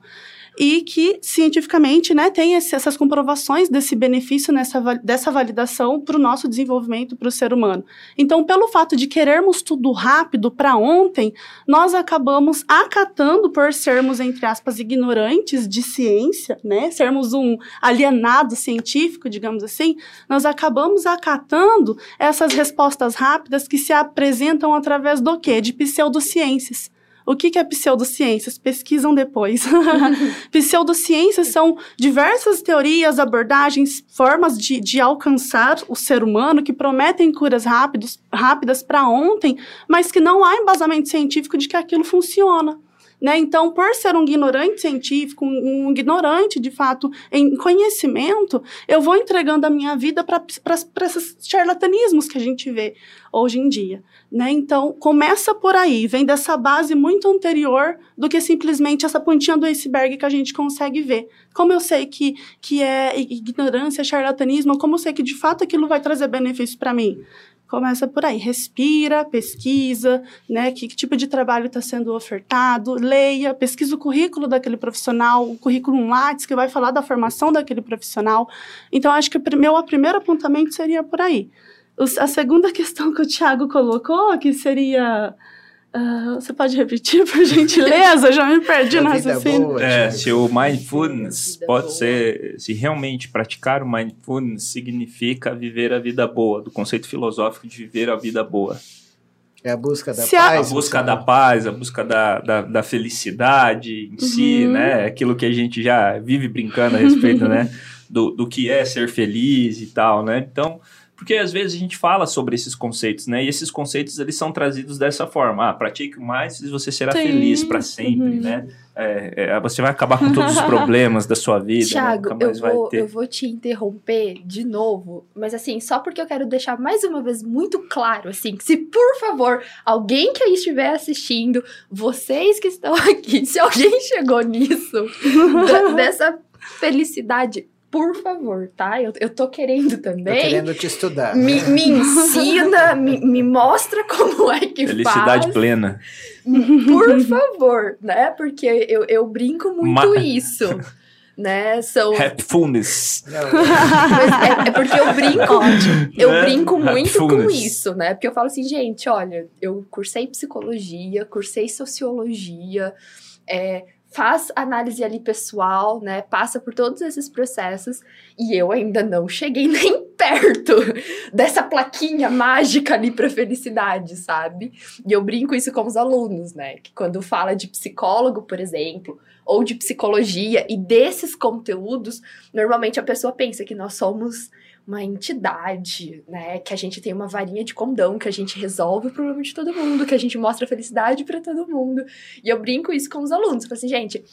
e que cientificamente né, tem esse, essas comprovações desse benefício nessa, dessa validação para o nosso desenvolvimento para o ser humano. Então, pelo fato de querermos tudo rápido para ontem, nós acabamos acatando por sermos, entre aspas, ignorantes de ciência, né, sermos um alienado científico, digamos assim, nós acabamos acatando essas respostas rápidas que se apresentam através do quê? De pseudociências. O que, que é pseudociências? Pesquisam depois. pseudociências são diversas teorias, abordagens, formas de, de alcançar o ser humano que prometem curas rápidos, rápidas para ontem, mas que não há embasamento científico de que aquilo funciona. Né? Então, por ser um ignorante científico, um, um ignorante de fato em conhecimento, eu vou entregando a minha vida para esses charlatanismos que a gente vê hoje em dia. Né? Então, começa por aí, vem dessa base muito anterior do que simplesmente essa pontinha do iceberg que a gente consegue ver. Como eu sei que, que é ignorância, charlatanismo, como eu sei que de fato aquilo vai trazer benefício para mim? Começa por aí, respira, pesquisa, né? Que, que tipo de trabalho está sendo ofertado, leia, pesquisa o currículo daquele profissional, o currículo Lattes, que vai falar da formação daquele profissional. Então, acho que o meu primeiro apontamento seria por aí a segunda questão que o Thiago colocou, que seria. Uh, você pode repetir, por gentileza? Já me perdi no raciocínio. É, se o mindfulness pode boa. ser. Se realmente praticar o mindfulness significa viver a vida boa, do conceito filosófico de viver a vida boa. É a busca da se paz. A, busca da paz, a busca da, da, da felicidade em uhum. si, né? Aquilo que a gente já vive brincando a respeito, né? Do, do que é ser feliz e tal, né? Então, porque às vezes a gente fala sobre esses conceitos, né? E esses conceitos eles são trazidos dessa forma. Ah, pratique mais e você será Sim. feliz para sempre, uhum. né? É, é, você vai acabar com todos os problemas da sua vida. Tiago, né? eu, vou, eu vou te interromper de novo, mas assim, só porque eu quero deixar mais uma vez muito claro, assim, que se por favor, alguém que aí estiver assistindo, vocês que estão aqui, se alguém chegou nisso, dessa felicidade por favor, tá? Eu, eu tô querendo também. Tô querendo te estudar. Me, me ensina, me, me mostra como é que Felicidade faz. plena. Por favor, né? Porque eu, eu brinco muito Ma isso. né? São Happyfulness. é, é, porque eu brinco, eu é? brinco muito com isso, né? Porque eu falo assim, gente, olha, eu cursei psicologia, cursei sociologia, é, faz análise ali pessoal, né? Passa por todos esses processos e eu ainda não cheguei nem perto dessa plaquinha mágica ali para felicidade, sabe? E eu brinco isso com os alunos, né? Que quando fala de psicólogo, por exemplo, ou de psicologia e desses conteúdos, normalmente a pessoa pensa que nós somos uma entidade, né? Que a gente tem uma varinha de condão, que a gente resolve o problema de todo mundo, que a gente mostra felicidade para todo mundo. E eu brinco isso com os alunos. Eu falo assim, gente,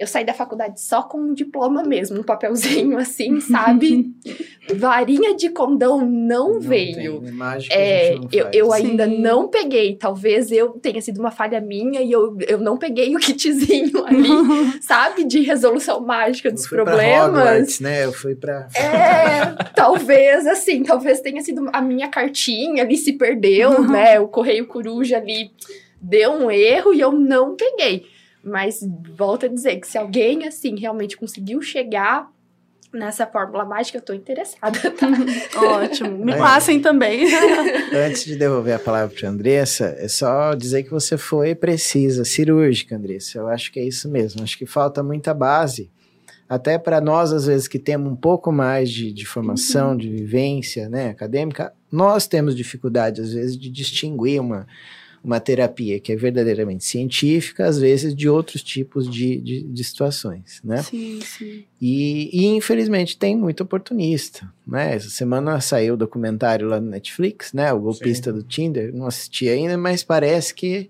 eu saí da faculdade só com um diploma mesmo, um papelzinho assim, sabe? Varinha de condão não, não veio. Tem, mágica é, não eu, eu ainda não peguei. Talvez eu tenha sido uma falha minha e eu, eu não peguei o kitzinho ali, sabe? De resolução mágica dos eu problemas. Hogwarts, né? Eu fui pra. É, talvez assim, talvez tenha sido a minha cartinha ali se perdeu, né? O correio coruja ali deu um erro e eu não peguei. Mas volto a dizer que se alguém, assim, realmente conseguiu chegar nessa fórmula mágica, eu tô interessada. Tá? Ótimo. Me passem também. Antes de devolver a palavra para Andressa, é só dizer que você foi precisa, cirúrgica, Andressa. Eu acho que é isso mesmo. Acho que falta muita base. Até para nós, às vezes, que temos um pouco mais de, de formação, uhum. de vivência né, acadêmica, nós temos dificuldade, às vezes, de distinguir uma, uma terapia que é verdadeiramente científica, às vezes de outros tipos de, de, de situações, né? Sim, sim. E, e, infelizmente tem muito oportunista, né? Essa semana saiu o documentário lá no Netflix, né? O golpista sim. do Tinder, não assisti ainda, mas parece que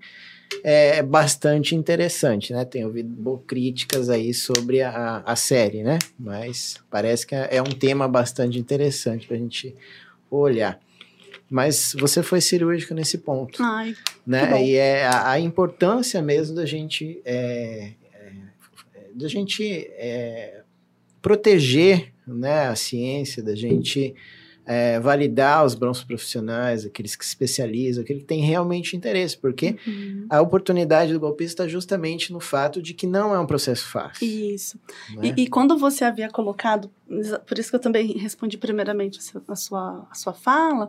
é bastante interessante, né? Tenho ouvido críticas aí sobre a, a série, né? Mas parece que é um tema bastante interessante para a gente olhar. Mas você foi cirúrgica nesse ponto. Ai, né? E é a, a, importância mesmo da gente, é, é, da gente é, proteger né, a ciência, da gente é, validar os bons profissionais, aqueles que se especializam, aquele que tem realmente interesse, porque uhum. a oportunidade do golpista está justamente no fato de que não é um processo fácil. Isso. Né? E, e, quando você havia colocado, por isso que eu também respondi primeiramente a sua, a sua fala,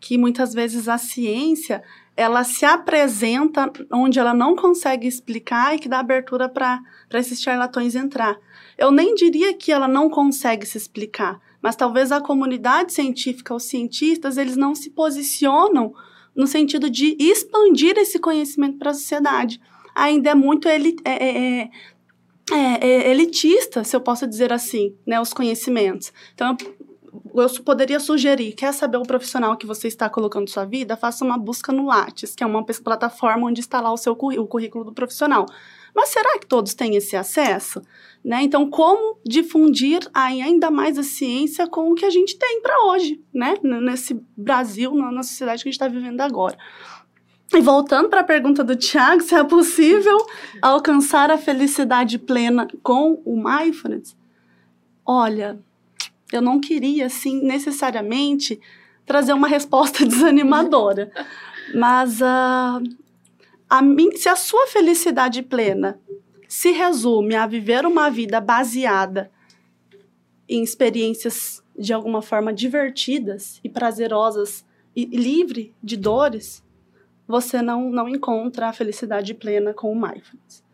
que muitas vezes a ciência ela se apresenta onde ela não consegue explicar e que dá abertura para esses charlatões entrar. Eu nem diria que ela não consegue se explicar, mas talvez a comunidade científica, os cientistas, eles não se posicionam no sentido de expandir esse conhecimento para a sociedade. Ainda é muito elit é, é, é, é, elitista, se eu posso dizer assim, né, os conhecimentos. Então, eu poderia sugerir, quer saber o profissional que você está colocando sua vida? Faça uma busca no Lattes, que é uma plataforma onde está lá o seu o currículo do profissional. Mas será que todos têm esse acesso? Né? Então, como difundir ainda mais a ciência com o que a gente tem para hoje, né? nesse Brasil, na sociedade que a gente está vivendo agora? E voltando para a pergunta do Tiago, se é possível alcançar a felicidade plena com o mindfulness? Olha, eu não queria, assim, necessariamente trazer uma resposta desanimadora. Mas uh, a mim, se a sua felicidade plena se resume a viver uma vida baseada em experiências de alguma forma divertidas e prazerosas e livre de dores, você não, não encontra a felicidade plena com o mindfulness.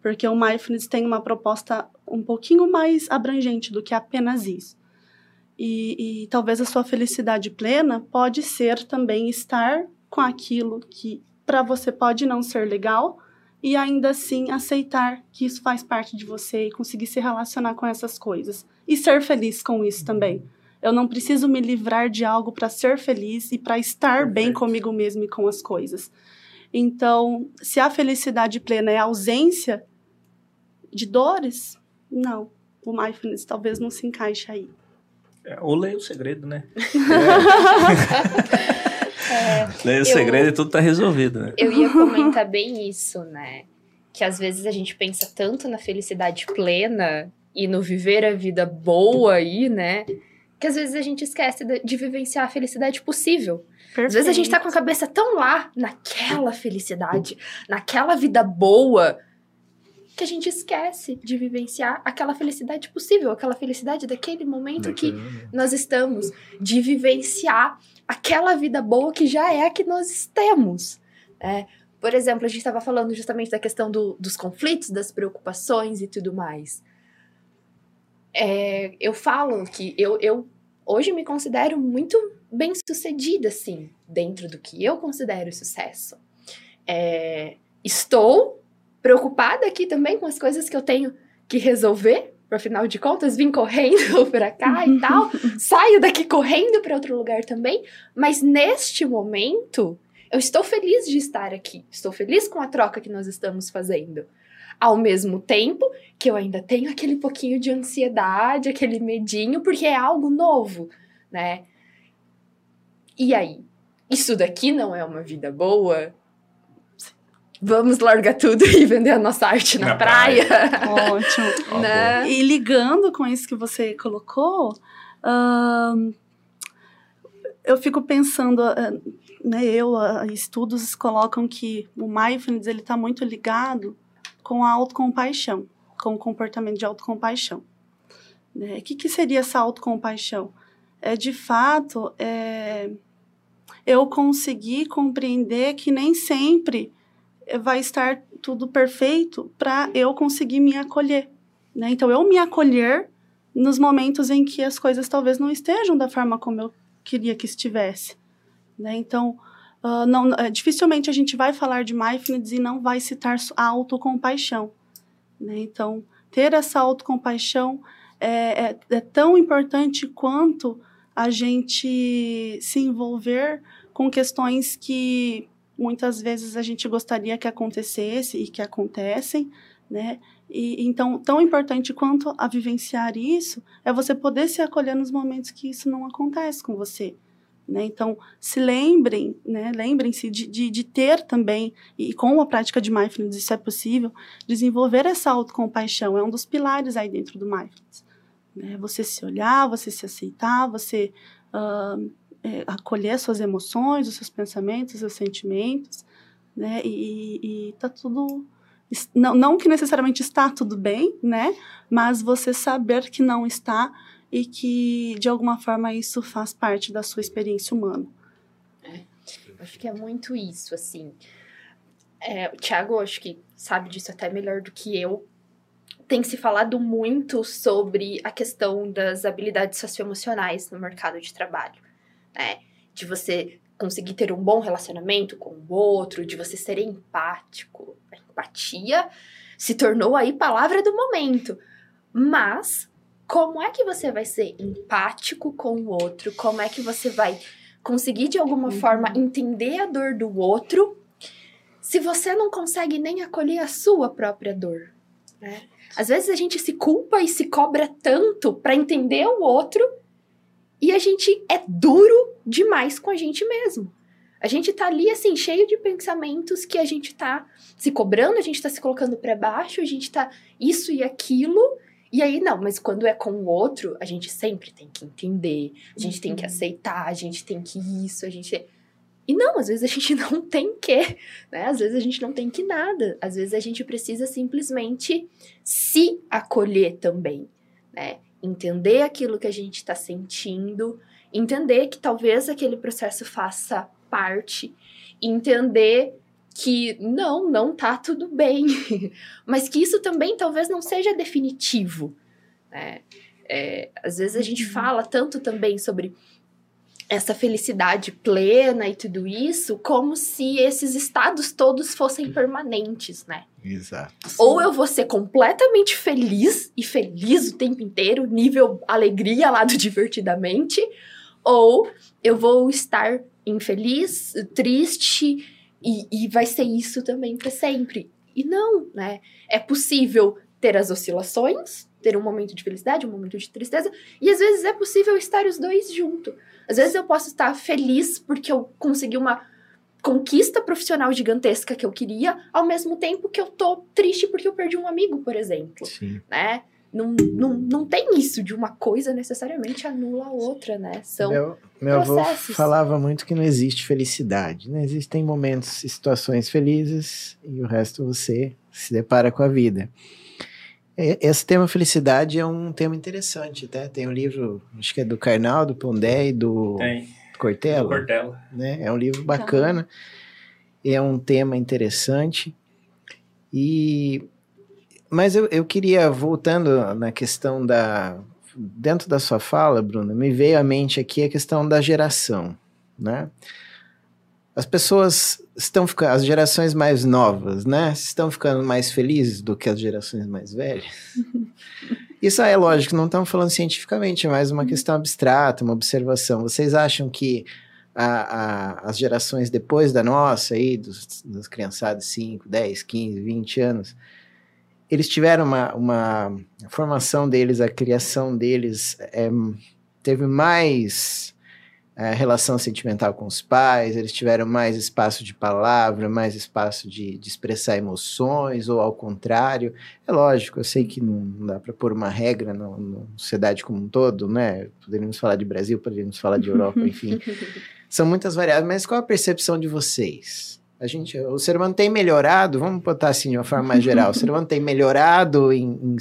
Porque o mindfulness tem uma proposta um pouquinho mais abrangente do que apenas isso. E, e talvez a sua felicidade plena pode ser também estar com aquilo que para você pode não ser legal e ainda assim aceitar que isso faz parte de você e conseguir se relacionar com essas coisas e ser feliz com isso também. Eu não preciso me livrar de algo para ser feliz e para estar Perfeito. bem comigo mesmo e com as coisas. Então, se a felicidade plena é a ausência de dores, não. O mindfulness talvez não se encaixe aí. É, ou leia o segredo, né? É. leia o segredo e tudo tá resolvido, né? Eu ia comentar bem isso, né? Que às vezes a gente pensa tanto na felicidade plena e no viver a vida boa aí, né? Que às vezes a gente esquece de, de vivenciar a felicidade possível. Perfeito. Às vezes a gente tá com a cabeça tão lá, naquela felicidade, naquela vida boa, que a gente esquece de vivenciar aquela felicidade possível, aquela felicidade daquele momento que nós estamos, de vivenciar aquela vida boa que já é a que nós temos. É, por exemplo, a gente estava falando justamente da questão do, dos conflitos, das preocupações e tudo mais. É, eu falo que eu, eu hoje me considero muito bem sucedida, assim, dentro do que eu considero sucesso. É, estou preocupada aqui também com as coisas que eu tenho que resolver. Afinal de contas, vim correndo para cá e tal. Saio daqui correndo para outro lugar também. Mas neste momento, eu estou feliz de estar aqui. Estou feliz com a troca que nós estamos fazendo. ao mesmo tempo que eu ainda tenho aquele pouquinho de ansiedade, aquele medinho, porque é algo novo, né? E aí? Isso daqui não é uma vida boa? Vamos largar tudo e vender a nossa arte na, Na praia. Ótimo. Ó, né? E ligando com isso que você colocou, eu fico pensando, ah, né, eu, estudos colocam que o mindfulness ele está muito ligado com a autocompaixão, com o comportamento de autocompaixão. Né? O que, que seria essa autocompaixão? É, de fato, é, eu conseguir compreender que nem sempre vai estar tudo perfeito para eu conseguir me acolher. Né? Então, eu me acolher nos momentos em que as coisas talvez não estejam da forma como eu queria que estivesse. Né? Então, ah, não, eh, dificilmente a gente vai falar de mindfulness e não vai citar a autocompaixão. Né? Então, ter essa autocompaixão é, é, é tão importante quanto a gente se envolver com questões que muitas vezes a gente gostaria que acontecesse e que acontecem, né? E então, tão importante quanto a vivenciar isso é você poder se acolher nos momentos que isso não acontece com você. Né? Então, se lembrem, né? lembrem-se de, de, de ter também, e com a prática de mindfulness isso é possível, desenvolver essa autocompaixão. É um dos pilares aí dentro do mindfulness. Né? Você se olhar, você se aceitar, você ah, é, acolher suas emoções, os seus pensamentos, os seus sentimentos, né? E, e tá tudo não, não que necessariamente está tudo bem, né? Mas você saber que não está e que de alguma forma isso faz parte da sua experiência humana. Acho que é muito isso, assim. É, o Thiago, acho que sabe disso até melhor do que eu. Tem se falado muito sobre a questão das habilidades socioemocionais no mercado de trabalho, né? De você conseguir ter um bom relacionamento com o outro, de você ser empático. A empatia se tornou aí palavra do momento. Mas como é que você vai ser empático com o outro? Como é que você vai conseguir de alguma forma entender a dor do outro se você não consegue nem acolher a sua própria dor, né? Às vezes a gente se culpa e se cobra tanto para entender o outro e a gente é duro demais com a gente mesmo. A gente tá ali assim cheio de pensamentos que a gente tá se cobrando, a gente tá se colocando para baixo, a gente tá isso e aquilo. E aí, não, mas quando é com o outro, a gente sempre tem que entender, a gente tem que aceitar, a gente tem que isso, a gente. E não, às vezes a gente não tem que, né? Às vezes a gente não tem que nada. Às vezes a gente precisa simplesmente se acolher também, né? Entender aquilo que a gente está sentindo, entender que talvez aquele processo faça parte, entender que não, não tá tudo bem, mas que isso também talvez não seja definitivo. Né? É, às vezes a gente fala tanto também sobre essa felicidade plena e tudo isso, como se esses estados todos fossem permanentes, né? Exato. Ou eu vou ser completamente feliz e feliz o tempo inteiro, nível alegria lá do divertidamente, ou eu vou estar infeliz, triste e, e vai ser isso também para sempre. E não, né? É possível ter as oscilações, ter um momento de felicidade, um momento de tristeza, e às vezes é possível estar os dois junto. Às vezes eu posso estar feliz porque eu consegui uma conquista profissional gigantesca que eu queria, ao mesmo tempo que eu tô triste porque eu perdi um amigo, por exemplo, Sim. né? Não, não, não tem isso de uma coisa necessariamente anula a outra, né? São Meu, meu avô processos. falava muito que não existe felicidade. Né? Existem momentos e situações felizes e o resto você se depara com a vida. Esse tema felicidade é um tema interessante, até. Tem um livro, acho que é do Karnal, do Pondé e do Tem. Cortella. Cortella. né? É um livro bacana, é um tema interessante. E mas eu, eu queria voltando na questão da dentro da sua fala, Bruna, me veio à mente aqui a questão da geração, né? As pessoas estão ficando, as gerações mais novas, né? Estão ficando mais felizes do que as gerações mais velhas. Isso é lógico, não estamos falando cientificamente, é mais uma questão abstrata, uma observação. Vocês acham que a- a- as gerações depois da nossa, aí, dos, das criançadas 5, 10, 15, 20 anos, eles tiveram uma, uma a formação deles, a criação deles é, teve mais é, relação sentimental com os pais, eles tiveram mais espaço de palavra, mais espaço de, de expressar emoções, ou ao contrário. É lógico, eu sei que não, dá para pôr uma regra na sociedade como um todo, né? Poderíamos falar de Brasil, poderíamos falar de Europa, enfim. São muitas variáveis, mas qual a percepção de vocês? A gente, o ser humano tem melhorado, vamos botar assim de uma forma mais geral, o ser humano tem melhorado em, em,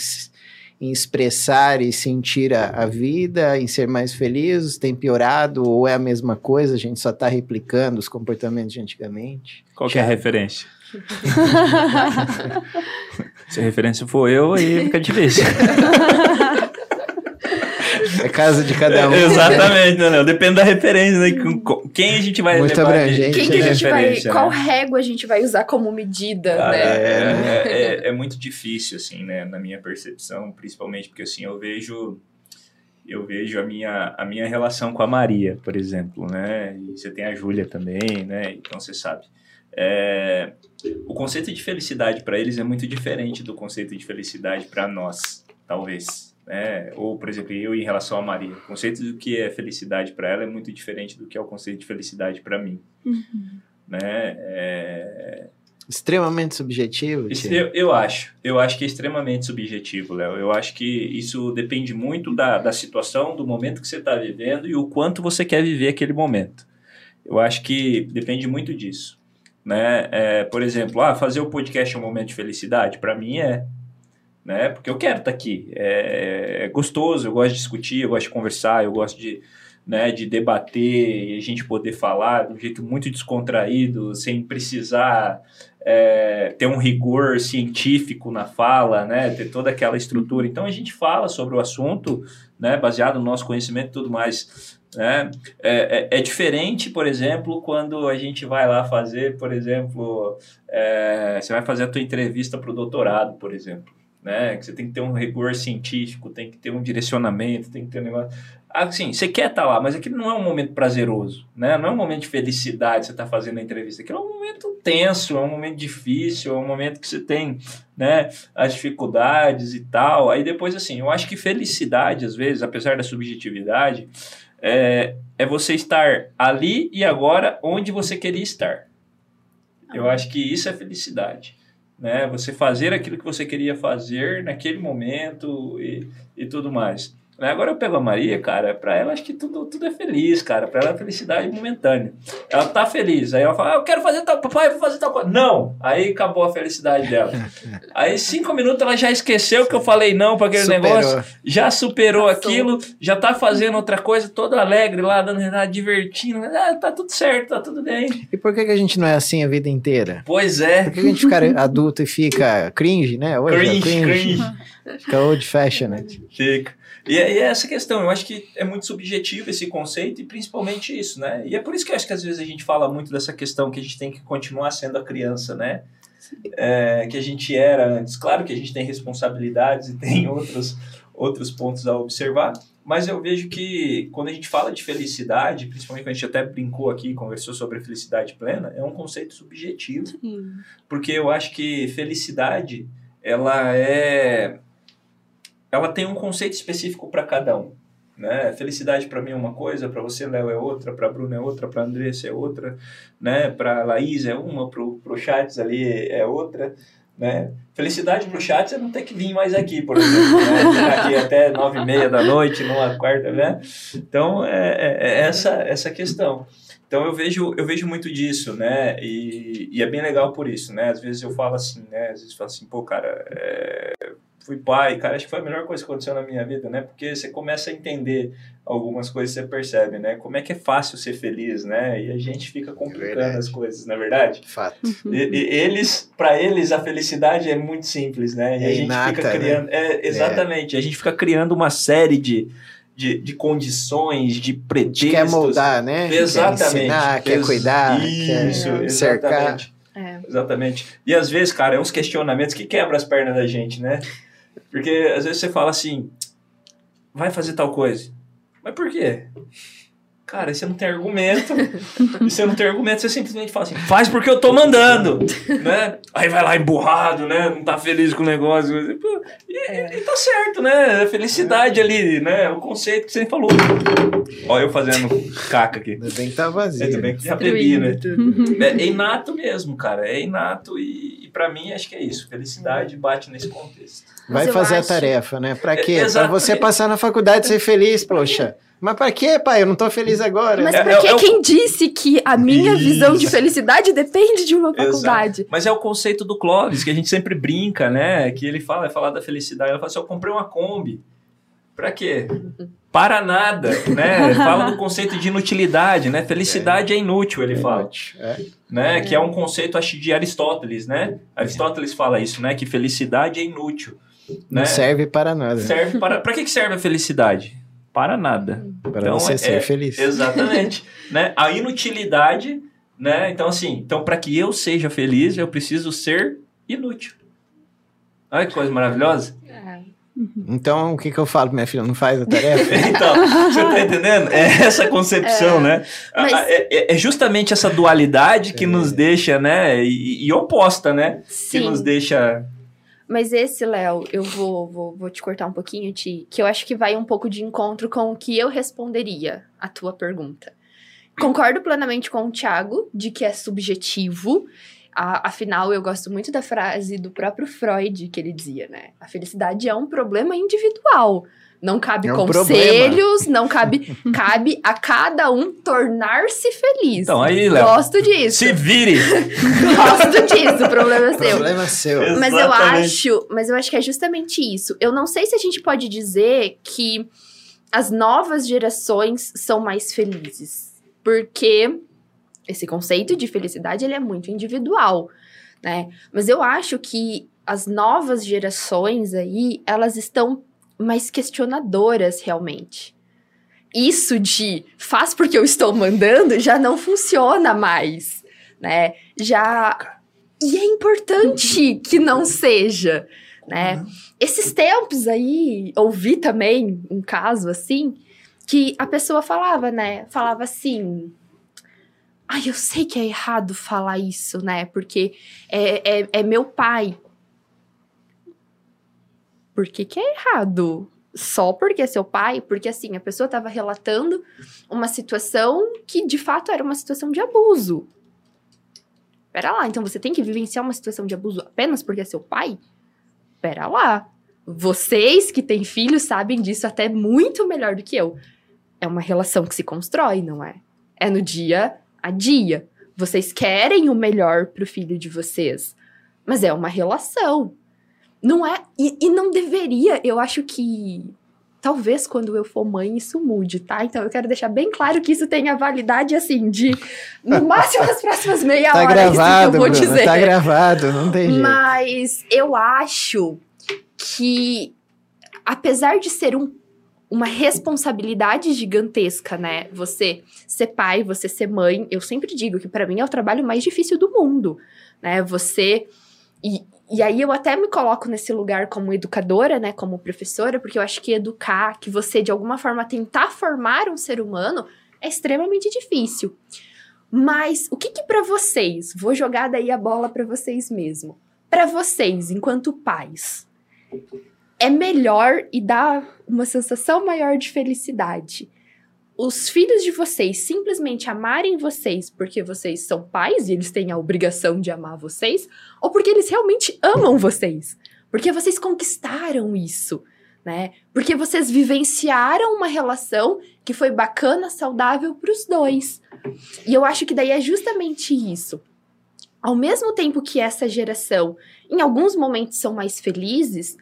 em expressar e sentir a, a, vida, em ser mais feliz, tem piorado ou é a mesma coisa, a gente só está replicando os comportamentos de antigamente? Qual é a referência? Se a referência for eu, aí fica difícil. É casa de cada um. Exatamente, não, não. Depende da referência, né? Quem a gente vai Muito levar abrangente. Quem que a gente vai. Né? Qual régua a gente vai usar como medida, Cara, né? É, é, é, muito difícil, assim, né? Na minha percepção, principalmente porque assim, eu vejo. Eu vejo a minha, a minha relação com a Maria, por exemplo, né? E você tem a Júlia também, né? Então você sabe. É, o conceito de felicidade para eles é muito diferente do conceito de felicidade para nós, talvez né? Ou, por exemplo, eu em relação a Maria. O conceito do que é felicidade para ela é muito diferente do que é o conceito de felicidade para mim. Uhum. Né? É... Extremamente subjetivo? Eu, eu acho. Eu acho que é extremamente subjetivo, Léo. Eu acho que isso depende muito da, da situação, do momento que você está vivendo e o quanto você quer viver aquele momento. Eu acho que depende muito disso. Né? É, por exemplo, ah, fazer o podcast é um momento de felicidade? Para mim é né? Porque eu quero estar tá aqui. É, é, gostoso, eu gosto de discutir, eu gosto de conversar, eu gosto de, né, de debater e a gente poder falar de um jeito muito descontraído, sem precisar é, ter um rigor científico na fala, né? Ter toda aquela estrutura. Então a gente fala sobre o assunto, né? Baseado no nosso conhecimento e tudo mais. Né? É, é, é, diferente, por exemplo, quando a gente vai lá fazer, por exemplo, é, você vai fazer a tua entrevista para o doutorado, por exemplo né? Que você tem que ter um rigor científico, tem que ter um direcionamento, tem que ter um negócio. Assim, você quer estar tá lá, mas aquilo não é um momento prazeroso, né? Não é um momento de felicidade você estar tá fazendo a entrevista. Aquilo é um momento tenso, é um momento difícil, é um momento que você tem, né, as dificuldades e tal. Aí depois, assim, eu acho que felicidade, às vezes, apesar da subjetividade, é, é você estar ali e agora onde você queria estar. Eu acho que isso é felicidade né? Você fazer aquilo que você queria fazer naquele momento e, e tudo mais. Né? Agora eu pego a Maria, cara, pra ela acho que tudo, tudo é feliz, cara. Pra ela é felicidade momentânea. Ela tá feliz. Aí ela fala, ah, eu quero fazer tal, papai, eu vou fazer tal coisa. Não! Aí acabou a felicidade dela. Aí cinco minutos ela já esqueceu que eu falei não pra aquele superou. negócio. Já superou Passou. aquilo, já tá fazendo outra coisa, toda alegre lá, dando risada, divertindo. Ah, tá tudo certo, tá tudo bem. E por que, que a gente não é assim a vida inteira? Pois é. Por que a gente fica adulto e fica cringe, né? Hoje cringe, é cringe. cringe. Fica old fashioned. Fica. E é, e é essa questão, eu acho que é muito subjetivo esse conceito e principalmente isso, né? E é por isso que eu acho que às vezes a gente fala muito dessa questão que a gente tem que continuar sendo a criança, né? É, que a gente era antes. Claro que a gente tem responsabilidades e tem outros, outros pontos a observar, mas eu vejo que quando a gente fala de felicidade, principalmente quando a gente até brincou aqui, conversou sobre felicidade plena, é um conceito subjetivo. Sim. Porque eu acho que felicidade, ela é ela tem um conceito específico para cada um. Né? Felicidade para mim é uma coisa, para você, Léo, é outra, para Bruno é outra, para Andressa é outra, né? para Laís é uma, para o Chats ali é outra. Né? Felicidade para o Chats é não ter que vir mais aqui, por exemplo. Né? aqui até nove e meia da noite, numa quarta, né? Então, é, é, é essa, essa questão. Então eu vejo, eu vejo muito disso, né? E, e, é bem legal por isso, né? Às vezes eu falo assim, né? Às vezes eu falo assim, pô, cara, é, fui pai, cara, acho que foi a melhor coisa que aconteceu na minha vida, né? Porque você começa a entender algumas coisas, você percebe, né? Como é que é fácil ser feliz, né? E a gente fica complicando é as coisas, na é verdade? Fato. Uhum. E, e eles, para eles, a felicidade é muito simples, né? E é a gente inata, fica criando, né? é, exatamente, a gente fica criando uma série de de, de condições, de pretextos. Quer moldar, né? Exatamente. Quer ensinar, quer cuidar, Isso, quer cercar. É. Exatamente. E às vezes, cara, é uns questionamentos que quebram as pernas da gente, né? Porque às vezes você fala assim, vai fazer tal coisa. Mas por quê? Cara, você não tem argumento. e você não tem argumento, você simplesmente fala assim, faz porque eu tô mandando, né? Aí vai lá emburrado, né? Não tá feliz com o negócio. E, é. e tá certo, né? Felicidade ali, né? O conceito que você falou. Olha eu fazendo caca aqui. Ainda bem que tá vazio. Ainda bem que já bebi, né? É, é, inato mesmo, cara. É inato e, e para mim acho que é isso. Felicidade bate nesse contexto. Vai fazer acho... a tarefa, né? Pra quê? É, pra você passar na faculdade e ser feliz, poxa. Mas pra quê, pai? Eu não tô feliz agora. Mas é, pra é, é, quem disse que a minha Isso. visão de felicidade depende de uma faculdade? Exato. Mas é o conceito do Clóvis, que a gente sempre brinca, né? Que ele fala, é falar da felicidade. Ele fala assim, eu comprei uma Kombi. Pra quê? Para nada, né? fala do conceito de inutilidade, né? Felicidade é, é inútil, ele fala. É. Né? Que é um conceito, acho, de Aristóteles, né? Aristóteles fala isso, né? Que felicidade é inútil. Não né? serve para nada. Serve para... Pra que serve a felicidade? para nada. Para então, você é, ser feliz. Exatamente. né? A inutilidade, né? Então, assim, então para que eu seja feliz, eu preciso ser inútil. Olha que coisa maravilhosa. É. Então, o que, que eu falo, minha filha? Não faz a tarefa? então, você tá entendendo? É essa concepção, é, né? Mas... É, é, é, justamente essa dualidade que nos deixa, né? E, e oposta, né? Sim. Que nos deixa mas esse, Léo, eu vou, vou, vou te cortar um pouquinho, Ti, que eu acho que vai um pouco de encontro com o que eu responderia à tua pergunta. Concordo plenamente com o Thiago de que é subjetivo. Afinal, eu gosto muito da frase do próprio Freud que ele dizia, né? A felicidade é um problema individual. Não cabe é um conselhos, problema. não cabe. cabe a cada um tornar-se feliz. Então, aí, Léo. Gosto disso. Se vire! Gosto disso, o problema é seu. O problema é seu. Mas eu acho, mas eu acho que é justamente isso. Eu não sei se a gente pode dizer que as novas gerações são mais felizes. Porque esse conceito de felicidade ele é muito individual, né? Mas eu acho que as novas gerações aí, elas estão mais questionadoras realmente. Isso de faz porque eu estou mandando já não funciona mais, né? Já e é importante que não seja, né? Uhum. Esses tempos aí, ouvi também um caso assim, que a pessoa falava, né? Falava assim: Ai, eu sei que é errado falar isso, né? Porque é, é, é meu pai por que, que é errado? Só porque é seu pai? Porque assim, a pessoa estava relatando uma situação que de fato era uma situação de abuso. Pera lá, então você tem que vivenciar uma situação de abuso apenas porque é seu pai? Pera lá. Vocês que têm filhos sabem disso até muito melhor do que eu. É uma relação que se constrói, não é? É no dia a dia. Vocês querem o melhor pro filho de vocês, mas é uma relação. Não é. E, e não deveria, eu acho que. Talvez quando eu for mãe isso mude, tá? Então eu quero deixar bem claro que isso tenha validade, assim, de no máximo as próximas meia tá hora. Gravado, que eu vou Bruno, dizer. Tá gravado, não tem jeito. Mas eu acho que, apesar de ser um, uma responsabilidade gigantesca, né? Você ser pai, você ser mãe, eu sempre digo que para mim é o trabalho mais difícil do mundo, né? Você. E, e aí eu até me coloco nesse lugar como educadora, né, como professora, porque eu acho que educar, que você de alguma forma tentar formar um ser humano é extremamente difícil. Mas o que que para vocês, vou jogar daí a bola para vocês mesmo. Para vocês, enquanto pais, é melhor e dá uma sensação maior de felicidade os filhos de vocês simplesmente amarem vocês porque vocês são pais e eles têm a obrigação de amar vocês, ou porque eles realmente amam vocês, porque vocês conquistaram isso, né? Porque vocês vivenciaram uma relação que foi bacana, saudável para os dois. E eu acho que daí é justamente isso. Ao mesmo tempo que essa geração, em alguns momentos, são mais felizes,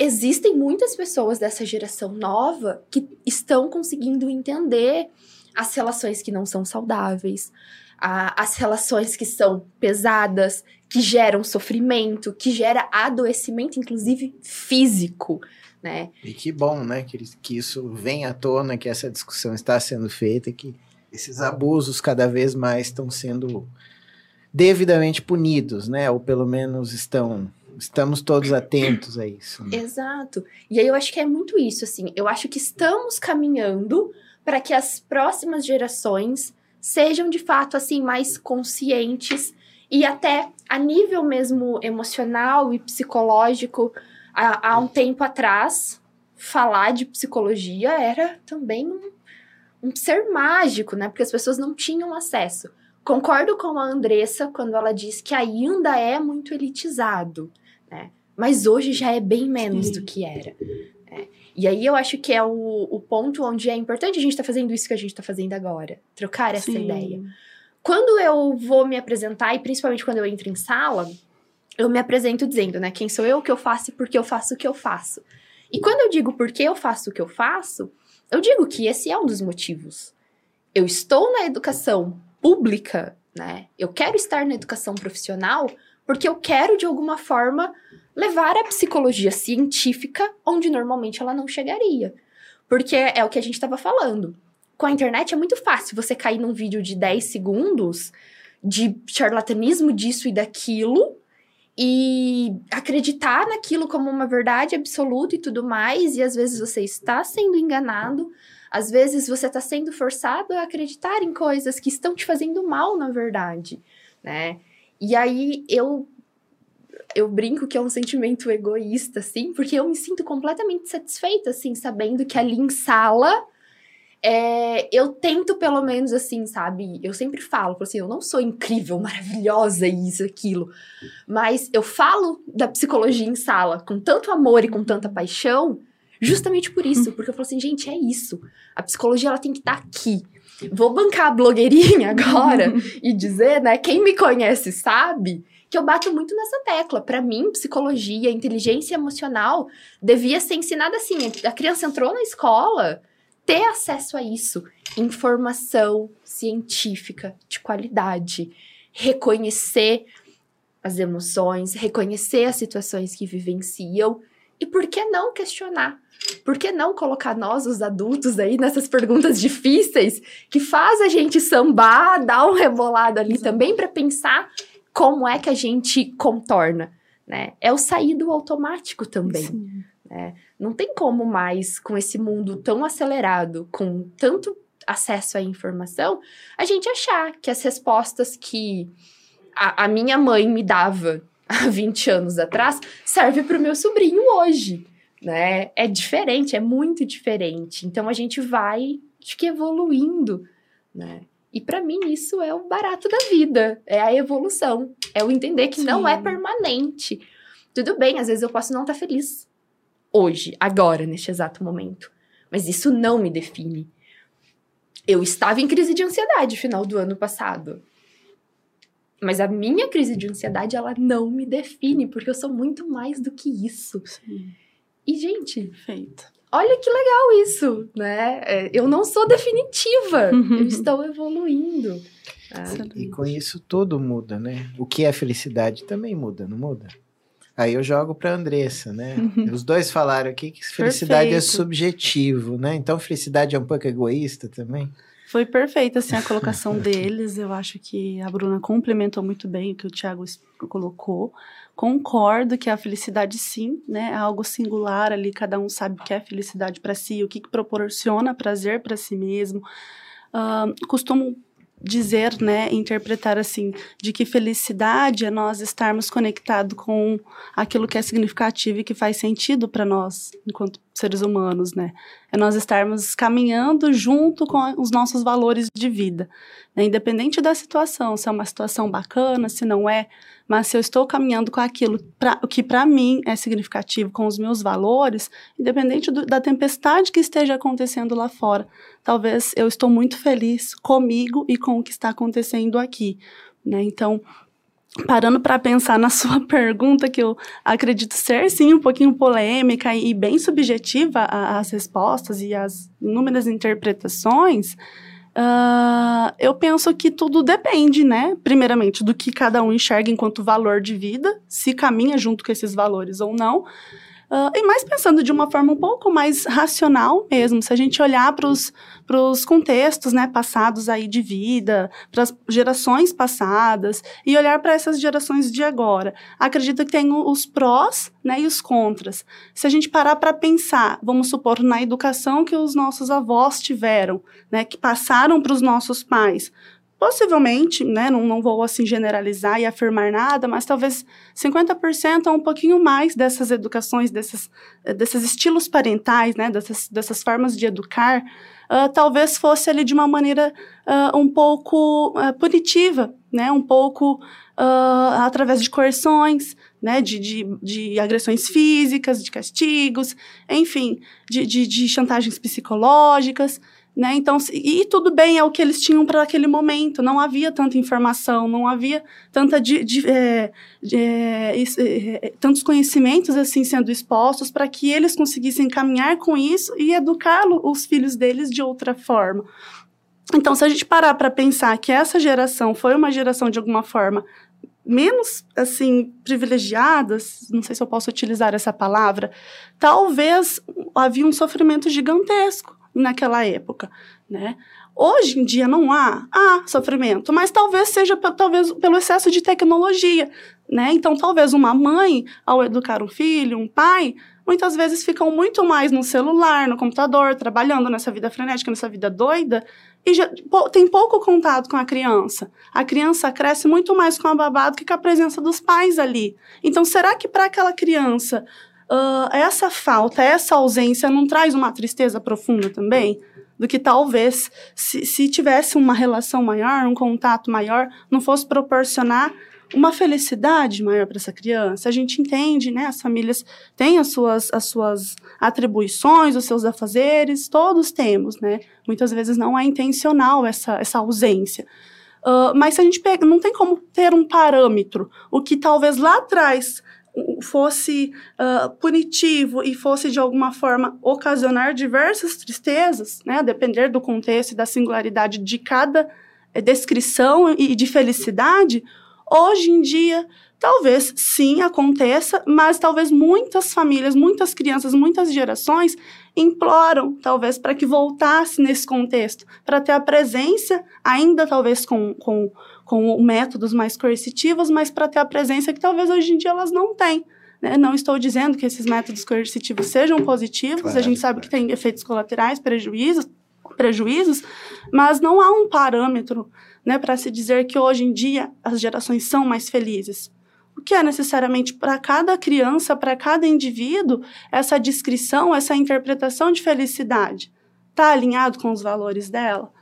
existem muitas pessoas dessa geração nova que estão conseguindo entender as relações que não são saudáveis, a, as relações que são pesadas, que geram sofrimento, que gera adoecimento, inclusive físico, né? E que bom, né, que, que isso vem à tona, que essa discussão está sendo feita, que esses abusos cada vez mais estão sendo devidamente punidos, né? Ou pelo menos estão estamos todos atentos a isso. Né? Exato. E aí eu acho que é muito isso, assim. Eu acho que estamos caminhando para que as próximas gerações sejam de fato assim mais conscientes e até a nível mesmo emocional e psicológico. Há, há um tempo atrás, falar de psicologia era também um, um ser mágico, né? Porque as pessoas não tinham acesso. Concordo com a Andressa quando ela diz que ainda é muito elitizado, né? Mas hoje já é bem menos Sim. do que era. Né? E aí eu acho que é o, o ponto onde é importante a gente estar tá fazendo isso que a gente está fazendo agora. Trocar essa Sim. ideia. Quando eu vou me apresentar, e principalmente quando eu entro em sala, eu me apresento dizendo, né? Quem sou eu, o que eu faço e por que eu faço o que eu faço. E quando eu digo por que eu faço o que eu faço, eu digo que esse é um dos motivos. Eu estou na educação pública, né? Eu quero estar na educação profissional porque eu quero, de alguma forma, levar a psicologia científica onde normalmente ela não chegaria. Porque é o que a gente estava falando. Com a internet é muito fácil você cair num vídeo de 10 segundos de charlatanismo disso e daquilo e acreditar naquilo como uma verdade absoluta e tudo mais, e às vezes você está sendo enganado, às vezes você está sendo forçado a acreditar em coisas que estão te fazendo mal, na verdade, né? E aí eu eu brinco que é um sentimento egoísta, assim, porque eu me sinto completamente satisfeita, assim, sabendo que ali em sala é, eu tento, pelo menos, assim, sabe? Eu sempre falo, assim, eu não sou incrível, maravilhosa, isso, aquilo. Mas eu falo da psicologia em sala com tanto amor e com tanta paixão, justamente por isso. Porque eu falo assim, gente, é isso. A psicologia, ela tem que estar tá aqui. Vou bancar a blogueirinha agora e dizer, né? Quem me conhece sabe que eu bato muito nessa tecla. Para mim, psicologia, inteligência emocional devia ser ensinada assim. A criança entrou na escola ter acesso a isso, informação científica de qualidade, reconhecer as emoções, reconhecer as situações que vivenciam e por que não questionar? Por que não colocar nós, os adultos, aí nessas perguntas difíceis que faz a gente sambar, dar um rebolado ali Exato. também para pensar como é que a gente contorna, né? É o sair do automático também. Sim. Né? Não tem como mais, com esse mundo tão acelerado, com tanto acesso à informação, a gente achar que as respostas que a, a minha mãe me dava há 20 anos atrás serve para o meu sobrinho hoje. Né? É diferente, é muito diferente. Então a gente vai, acho que evoluindo, né? E para mim isso é o barato da vida, é a evolução, é o entender que Sim. não é permanente. Tudo bem, às vezes eu posso não estar tá feliz, hoje, agora, neste exato momento. Mas isso não me define. Eu estava em crise de ansiedade final do ano passado. Mas a minha crise de ansiedade, ela não me define, porque eu sou muito mais do que isso. Sim. E, gente, feito. Olha que legal isso, né? É, eu não sou definitiva, uhum. eu estou evoluindo. Ah, e com isso tudo muda, né? O que é felicidade também muda, não muda? Aí eu jogo para Andressa, né? Uhum. Os dois falaram aqui que felicidade é Perfeito. é subjetivo, né? Então felicidade é um pouco egoísta também. Foi perfeita assim a colocação deles. Eu acho que a Bruna complementou muito bem o que o Thiago colocou. Concordo que a felicidade sim, né, é algo singular ali, cada um sabe o que é felicidade para si, o que, que proporciona prazer para si mesmo. Uh, costumo dizer, né, interpretar assim, de que felicidade é nós estarmos conectados com aquilo que é significativo e que faz sentido para nós enquanto seres humanos, né? É nós estarmos caminhando junto com os nossos valores de vida, né? independente da situação, se é uma situação bacana, se não é, mas se eu estou caminhando com aquilo pra, que para mim é significativo, com os meus valores, independente do, da tempestade que esteja acontecendo lá fora, talvez eu estou muito feliz comigo e com o que está acontecendo aqui, né? Então, parando para pensar na sua pergunta, que eu acredito ser sim um pouquinho polêmica e bem subjetiva as respostas e as inúmeras interpretações, Uh, eu penso que tudo depende, né? Primeiramente, do que cada um enxerga enquanto valor de vida, se caminha junto com esses valores ou não. Uh, e mais pensando de uma forma um pouco mais racional mesmo, se a gente olhar para os contextos né, passados aí de vida, para as gerações passadas, e olhar para essas gerações de agora. Acredito que tem os prós né, e os contras. Se a gente parar para pensar, vamos supor, na educação que os nossos avós tiveram, né, que passaram para os nossos pais, Possivelmente, né, não, não vou assim generalizar e afirmar nada, mas talvez 50% ou um pouquinho mais dessas educações, desses, eh, desses estilos parentais, né, dessas, dessas formas de educar, uh, talvez fosse ali de uma maneira uh, um pouco uh, punitiva, né, um pouco através de coerções, né, de, de, de, agressões físicas, de castigos, enfim, de, de, de chantagens psicológicas. Né? Então, e tudo bem, é o que eles tinham para aquele momento. Não havia tanta informação, não havia tanta de, de, é, de é, é, tantos conhecimentos assim sendo expostos para que eles conseguissem caminhar com isso e educar os filhos deles de outra forma. Então, se a gente parar para pensar que essa geração foi uma geração de alguma forma menos assim privilegiadas, não sei se eu posso utilizar essa palavra, talvez havia um sofrimento gigantesco naquela época, né? Hoje em dia não há, há sofrimento, mas talvez seja talvez pelo excesso de tecnologia, né? Então talvez uma mãe ao educar um filho, um pai, muitas vezes ficam muito mais no celular, no computador, trabalhando nessa vida frenética, nessa vida doida, e já, tem pouco contato com a criança. A criança cresce muito mais com a babá do que com a presença dos pais ali. Então, será que para aquela criança uh, essa falta, essa ausência não traz uma tristeza profunda também? Do que talvez, se, se tivesse uma relação maior, um contato maior, não fosse proporcionar uma felicidade maior para essa criança. A gente entende, né? As famílias têm as suas, as suas atribuições, os seus afazeres, todos temos, né? Muitas vezes não é intencional essa, essa ausência. Uh, mas se a gente pega, não tem como ter um parâmetro. O que talvez lá atrás fosse uh, punitivo e fosse de alguma forma ocasionar diversas tristezas, né, a depender do contexto e da singularidade de cada eh, descrição e de felicidade, hoje em dia talvez sim aconteça, mas talvez muitas famílias, muitas crianças, muitas gerações imploram, talvez, para que voltasse nesse contexto, para ter a presença, ainda talvez com, com com métodos mais coercitivos, mas para ter a presença que talvez hoje em dia elas não têm. Né? Não estou dizendo que esses métodos coercitivos sejam positivos, claro, a gente sabe claro. que tem efeitos colaterais, prejuízos, prejuízos, mas não há um parâmetro né, para se dizer que hoje em dia as gerações são mais felizes. O que é necessariamente para cada criança, para cada indivíduo, essa descrição, essa interpretação de felicidade? Está alinhado com os valores dela?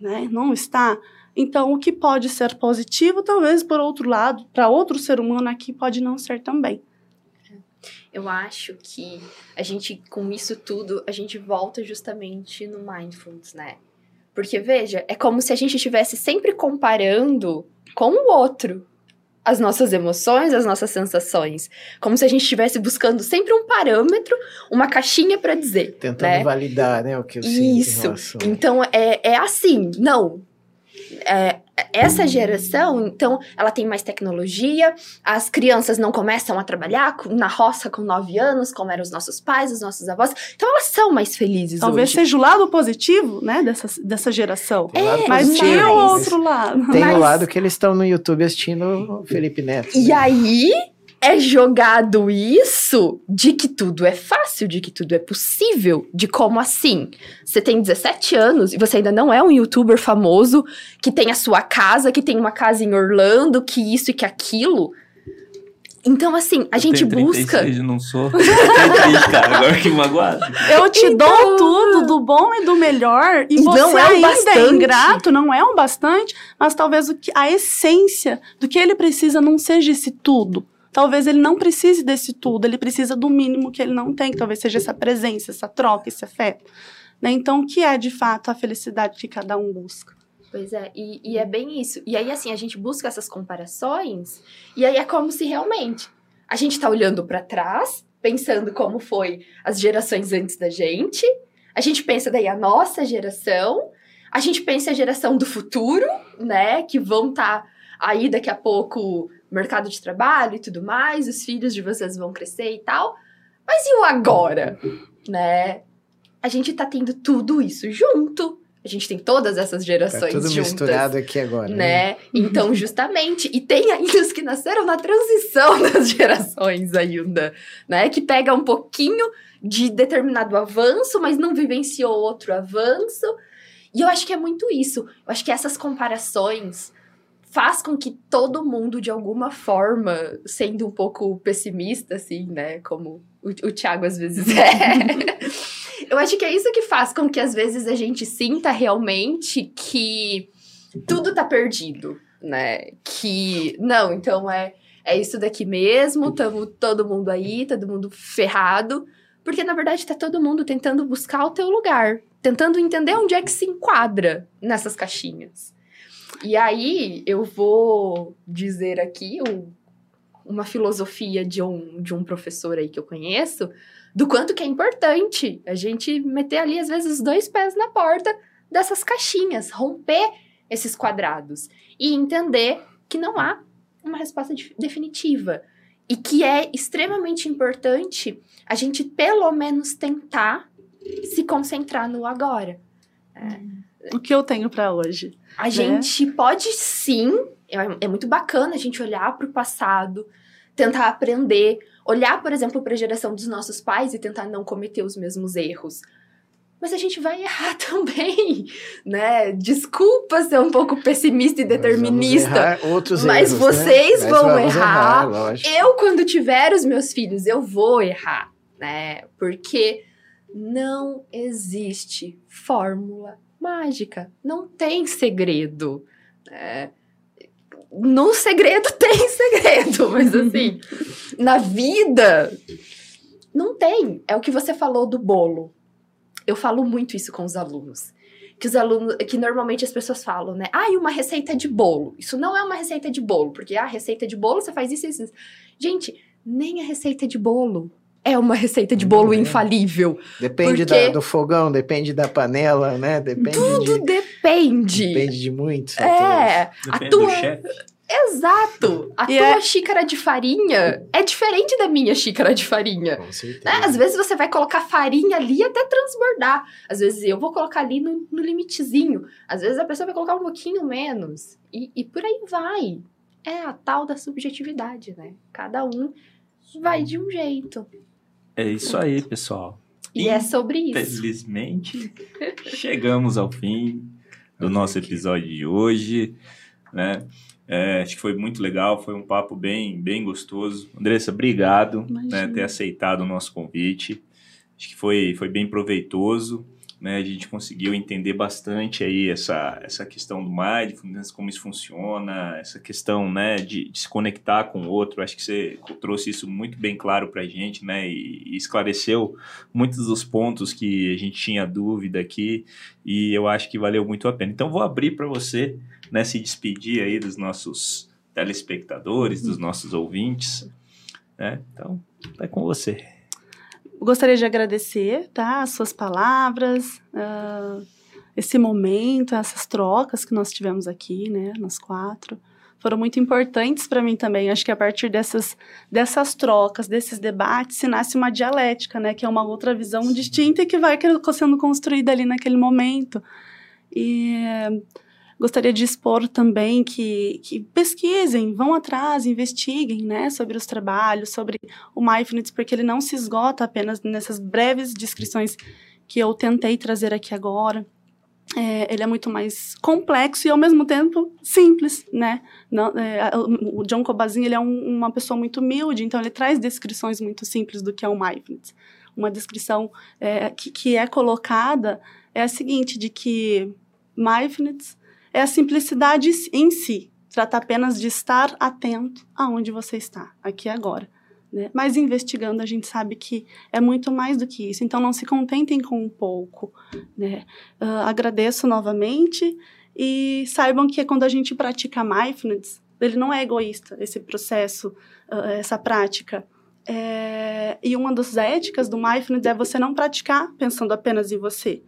Né? Não está? Então, o que pode ser positivo, talvez por outro lado, para outro ser humano aqui, pode não ser também. Eu acho que a gente, com isso tudo, a gente volta justamente no mindfulness, né? Porque, veja, é como se a gente estivesse sempre comparando com o outro as nossas emoções, as nossas sensações. Como se a gente estivesse buscando sempre um parâmetro, uma caixinha para dizer. Tentando né? validar, né, o que eu Isso. sinto. Então, é, é assim, não, é, essa geração, então, ela tem mais tecnologia, as crianças não começam a trabalhar na roça com 9 anos, como eram os nossos pais, os nossos avós. Então, elas são mais felizes Talvez hoje. seja o lado positivo, né, dessa, dessa geração. É, mas tem o outro lado. Tem mas... o lado que eles estão no YouTube assistindo o Felipe Neto. E né? aí, é jogado isso de que tudo é fácil, de que tudo é possível, de como assim? Você tem 17 anos e você ainda não é um youtuber famoso que tem a sua casa, que tem uma casa em Orlando, que isso e que aquilo. Então, assim, a eu gente tenho busca. 36, não sou. cara, agora que magoado. Eu te então... dou tudo, do bom e do melhor, e, E você não é o ainda é bastante. ingrato, não é o bastante, mas talvez o que, a essência do que ele precisa não seja esse tudo. Talvez ele não precise desse tudo, ele precisa do mínimo que ele não tem, que talvez seja essa presença, essa troca, esse afeto. Né? Então, o que é de fato a felicidade que cada um busca? Pois é, e, e é bem isso. E aí, assim, a gente busca essas comparações, e aí é como se realmente a gente tá olhando para trás, pensando como foi as gerações antes da gente, a gente pensa daí a nossa geração, a gente pensa a geração do futuro, né, que vão estar tá aí daqui a pouco mercado de trabalho e tudo mais, os filhos de vocês vão crescer e tal. Mas e o agora? Né? A gente tá tendo tudo isso junto. A gente tem todas essas Tá gerações tudo juntas. misturado aqui agora. Né? Né? Então, justamente, e tem ainda os que nasceram na transição das gerações ainda, né? Que pega um pouquinho de determinado avanço, mas não vivenciou outro avanço. E eu acho que é muito isso. Eu acho que essas comparações faz com que todo mundo, de alguma forma, sendo um pouco pessimista, assim, né? Como o, o Thiago às vezes é. eu acho que é isso que faz com que às vezes a gente sinta realmente que tudo tá perdido, né? Que, não, então é, é isso daqui mesmo, tamo todo mundo aí, todo mundo ferrado. Porque, na verdade, tá todo mundo tentando buscar o teu lugar. Tentando entender onde é que se enquadra nessas caixinhas. E aí, eu vou dizer aqui um, uma filosofia de um, de um professor aí que eu conheço, do quanto que é importante a gente meter ali, às vezes, os dois pés na porta dessas caixinhas, romper esses quadrados e entender que não há uma resposta de- definitiva. E que é extremamente importante a gente, pelo menos, tentar se concentrar no agora. O que eu tenho para hoje? A gente pode sim, é, é muito bacana a gente olhar para o passado, tentar aprender, olhar, por exemplo, para a geração dos nossos pais e tentar não cometer os mesmos erros. Mas a gente vai errar também, né? Desculpa ser um pouco pessimista e determinista. errar outros mas erros, né? vocês Mas vão vamos errar. lógico. Eu, quando tiver os meus filhos, eu vou errar, né? Porque não existe fórmula mágica. Não tem segredo. né? No segredo tem segredo, mas assim, na vida não tem. É o que você falou do bolo. Eu falo muito isso com os alunos. Que os alunos, que normalmente as pessoas falam, né? Ah, e uma receita de bolo. Isso não é uma receita de bolo, porque a receita de bolo você faz isso e isso. isso. Gente, nem a receita de bolo é uma receita de bolo Não é. infalível. Depende Porque- da- do fogão, depende da panela, né? Depende Tudo de, depende. depende de muito. É, Depende a tua, do chefe. exato. A E tua é- xícara de farinha é diferente da minha xícara de farinha. Com certeza. né? Às vezes você vai colocar farinha ali até transbordar. Às vezes eu vou colocar ali no, no limitezinho. Às vezes a pessoa vai colocar um pouquinho menos. E, e por aí vai. É a tal da subjetividade, né? Cada um vai de um jeito. É isso aí, pessoal. E é sobre isso. Infelizmente, chegamos ao fim do nosso episódio de hoje, né? É, acho que foi muito legal, foi um papo bem, bem gostoso. Andressa, obrigado né, Imagina. ter aceitado o nosso convite. Acho que foi, foi bem proveitoso. Né? A gente conseguiu entender bastante aí essa, essa questão do mindfulness, como isso funciona, essa questão né, de, de se conectar com o outro. Acho que você trouxe isso muito bem claro para a gente, né? E, e esclareceu muitos dos pontos que a gente tinha dúvida aqui e eu acho que valeu muito a pena. Então vou abrir para você, né, se despedir aí dos nossos telespectadores, dos nossos ouvintes, né? Então, é com você. Gostaria de agradecer, tá? As suas palavras, ah, esse momento, essas trocas que nós tivemos aqui, né? Nós quatro. Foram muito importantes para mim também. Acho que a partir dessas, dessas trocas, desses debates, se nasce uma dialética, né? Que é uma outra visão distinta e que vai sendo construída ali naquele momento. E gostaria de expor também que, que pesquisem, vão atrás, investiguem, né? Sobre os trabalhos, sobre o mindfulness, porque ele não se esgota apenas nessas breves descrições que eu tentei trazer aqui agora. É, ele é muito mais complexo e, ao mesmo tempo, simples, né? Não, é, o John Kabat-Zinn, ele é um- uma pessoa muito humilde, então ele traz descrições muito simples do que é o mindfulness. Uma descrição é, que, que é colocada é a seguinte, de que mindfulness é a simplicidade em si. Trata apenas de estar atento aonde você está, aqui e agora. Né? Mas investigando, a gente sabe que é muito mais do que isso. Então, não se contentem com um pouco. Né? Ah, agradeço novamente e saibam que quando a gente pratica mindfulness, ele não é egoísta, esse processo, ah, essa prática. É, e uma das éticas do mindfulness é você não praticar pensando apenas em você.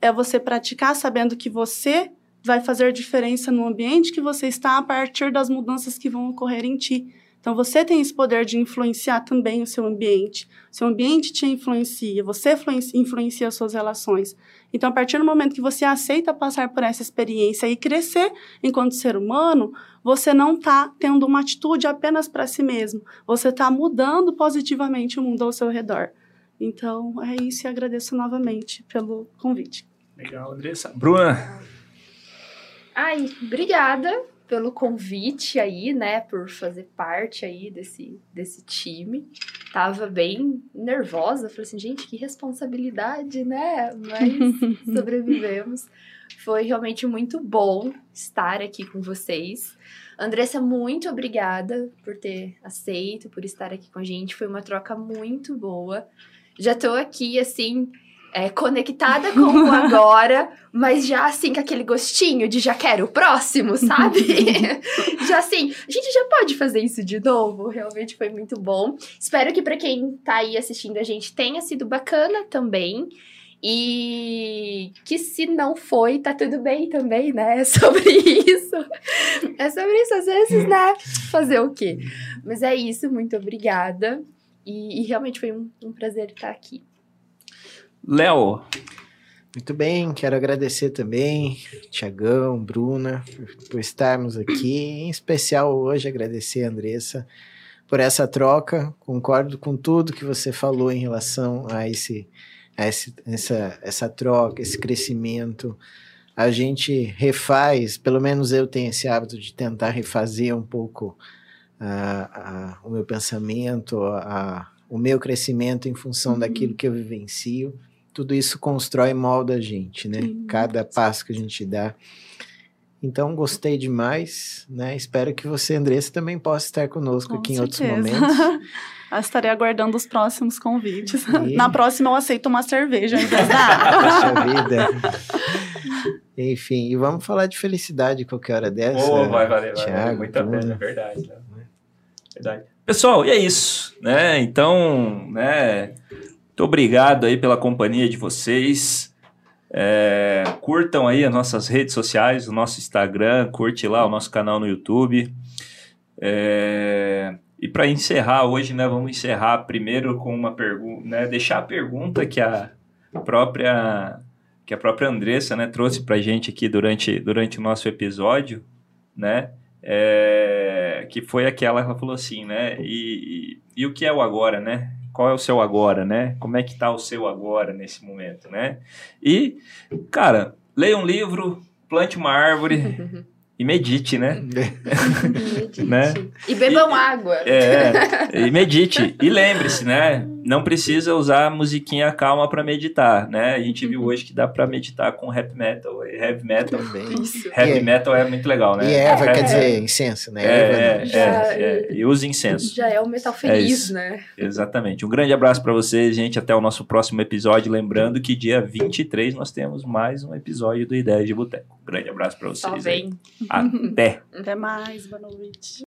É você praticar sabendo que você vai fazer diferença no ambiente que você está a partir das mudanças que vão ocorrer em ti. Então você tem esse poder de influenciar também o seu ambiente. Seu ambiente te influencia, você influencia as suas relações. Então, a partir do momento que você aceita passar por essa experiência e crescer enquanto ser humano, você não está tendo uma atitude apenas para si mesmo. Você está mudando positivamente o mundo ao seu redor. Então, é isso e agradeço novamente pelo convite. Legal, Andressa. Bruna. Ai, obrigada pelo convite aí, né, por fazer parte aí desse, desse time. Tava bem nervosa, falei assim, gente, que responsabilidade, né? Mas sobrevivemos. Foi realmente muito bom estar aqui com vocês. Andressa, muito obrigada por ter aceito, por estar aqui com a gente. Foi uma troca muito boa. Já tô aqui, assim, é, conectada com o agora, mas já assim com aquele gostinho de já quero o próximo, sabe? já assim, a gente já pode fazer isso de novo. Realmente foi muito bom. Espero que para quem tá aí assistindo a gente tenha sido bacana também. E que se não foi, tá tudo bem também, né? É sobre isso. É sobre isso, às vezes, né? Fazer o quê? Mas é isso, muito obrigada. E, e realmente foi um, um prazer estar aqui. Léo. Muito bem, quero agradecer também, Tiagão, Bruna, por, estarmos aqui. Em especial hoje, agradecer a Andressa por essa troca. Concordo com tudo que você falou em relação a esse esse, essa, essa troca, esse crescimento. A gente refaz, pelo menos eu tenho esse hábito de tentar refazer um pouco uh, uh, o meu pensamento, uh, o meu crescimento em função uhum. daquilo que eu vivencio. Tudo isso constrói e molda a gente, né? Uhum. Cada passo que a gente dá. Então, gostei demais, né? Espero que você, Andressa, também possa estar conosco Com aqui certeza. em outros momentos. Eu estarei aguardando os próximos convites. E... Na próxima eu aceito uma cerveja da vida. Enfim, e vamos falar de felicidade qualquer hora dessa. Oh, vai valer, vai valer muito a pena, é verdade, né? verdade. Pessoal, e é isso, né? Então, né? Muito obrigado aí pela companhia de vocês. É, curtam aí as nossas redes sociais, o nosso Instagram, curte lá o nosso canal no YouTube. É, e para encerrar hoje, né, vamos encerrar primeiro com uma pergunta, né, deixar a pergunta que a própria que a própria Andressa, né, trouxe para gente aqui durante, durante o nosso episódio, né, é, que foi aquela, ela falou assim, né, e, e, e, o que é o agora, né, qual é o seu agora, né, como é que tá o seu agora nesse momento, né, e, cara, leia um livro, plante uma árvore, e medite, né? medite. né? E bebam e, água. É, e medite. E lembre-se, né? Não precisa usar musiquinha calma para meditar, né? A gente viu uhum. hoje que dá para meditar com rap metal. Heavy metal. Isso. Heavy metal é muito legal, né? E erva é, quer dizer incenso, né? É, é, é, e use incenso. Já é o metal feliz, né? Exatamente. Um grande abraço para vocês, gente. Até o nosso próximo episódio. Lembrando que dia 23 nós temos mais um episódio do Ideias de Boteco. Um grande abraço para vocês. Só vem. Até. Até mais. Boa noite.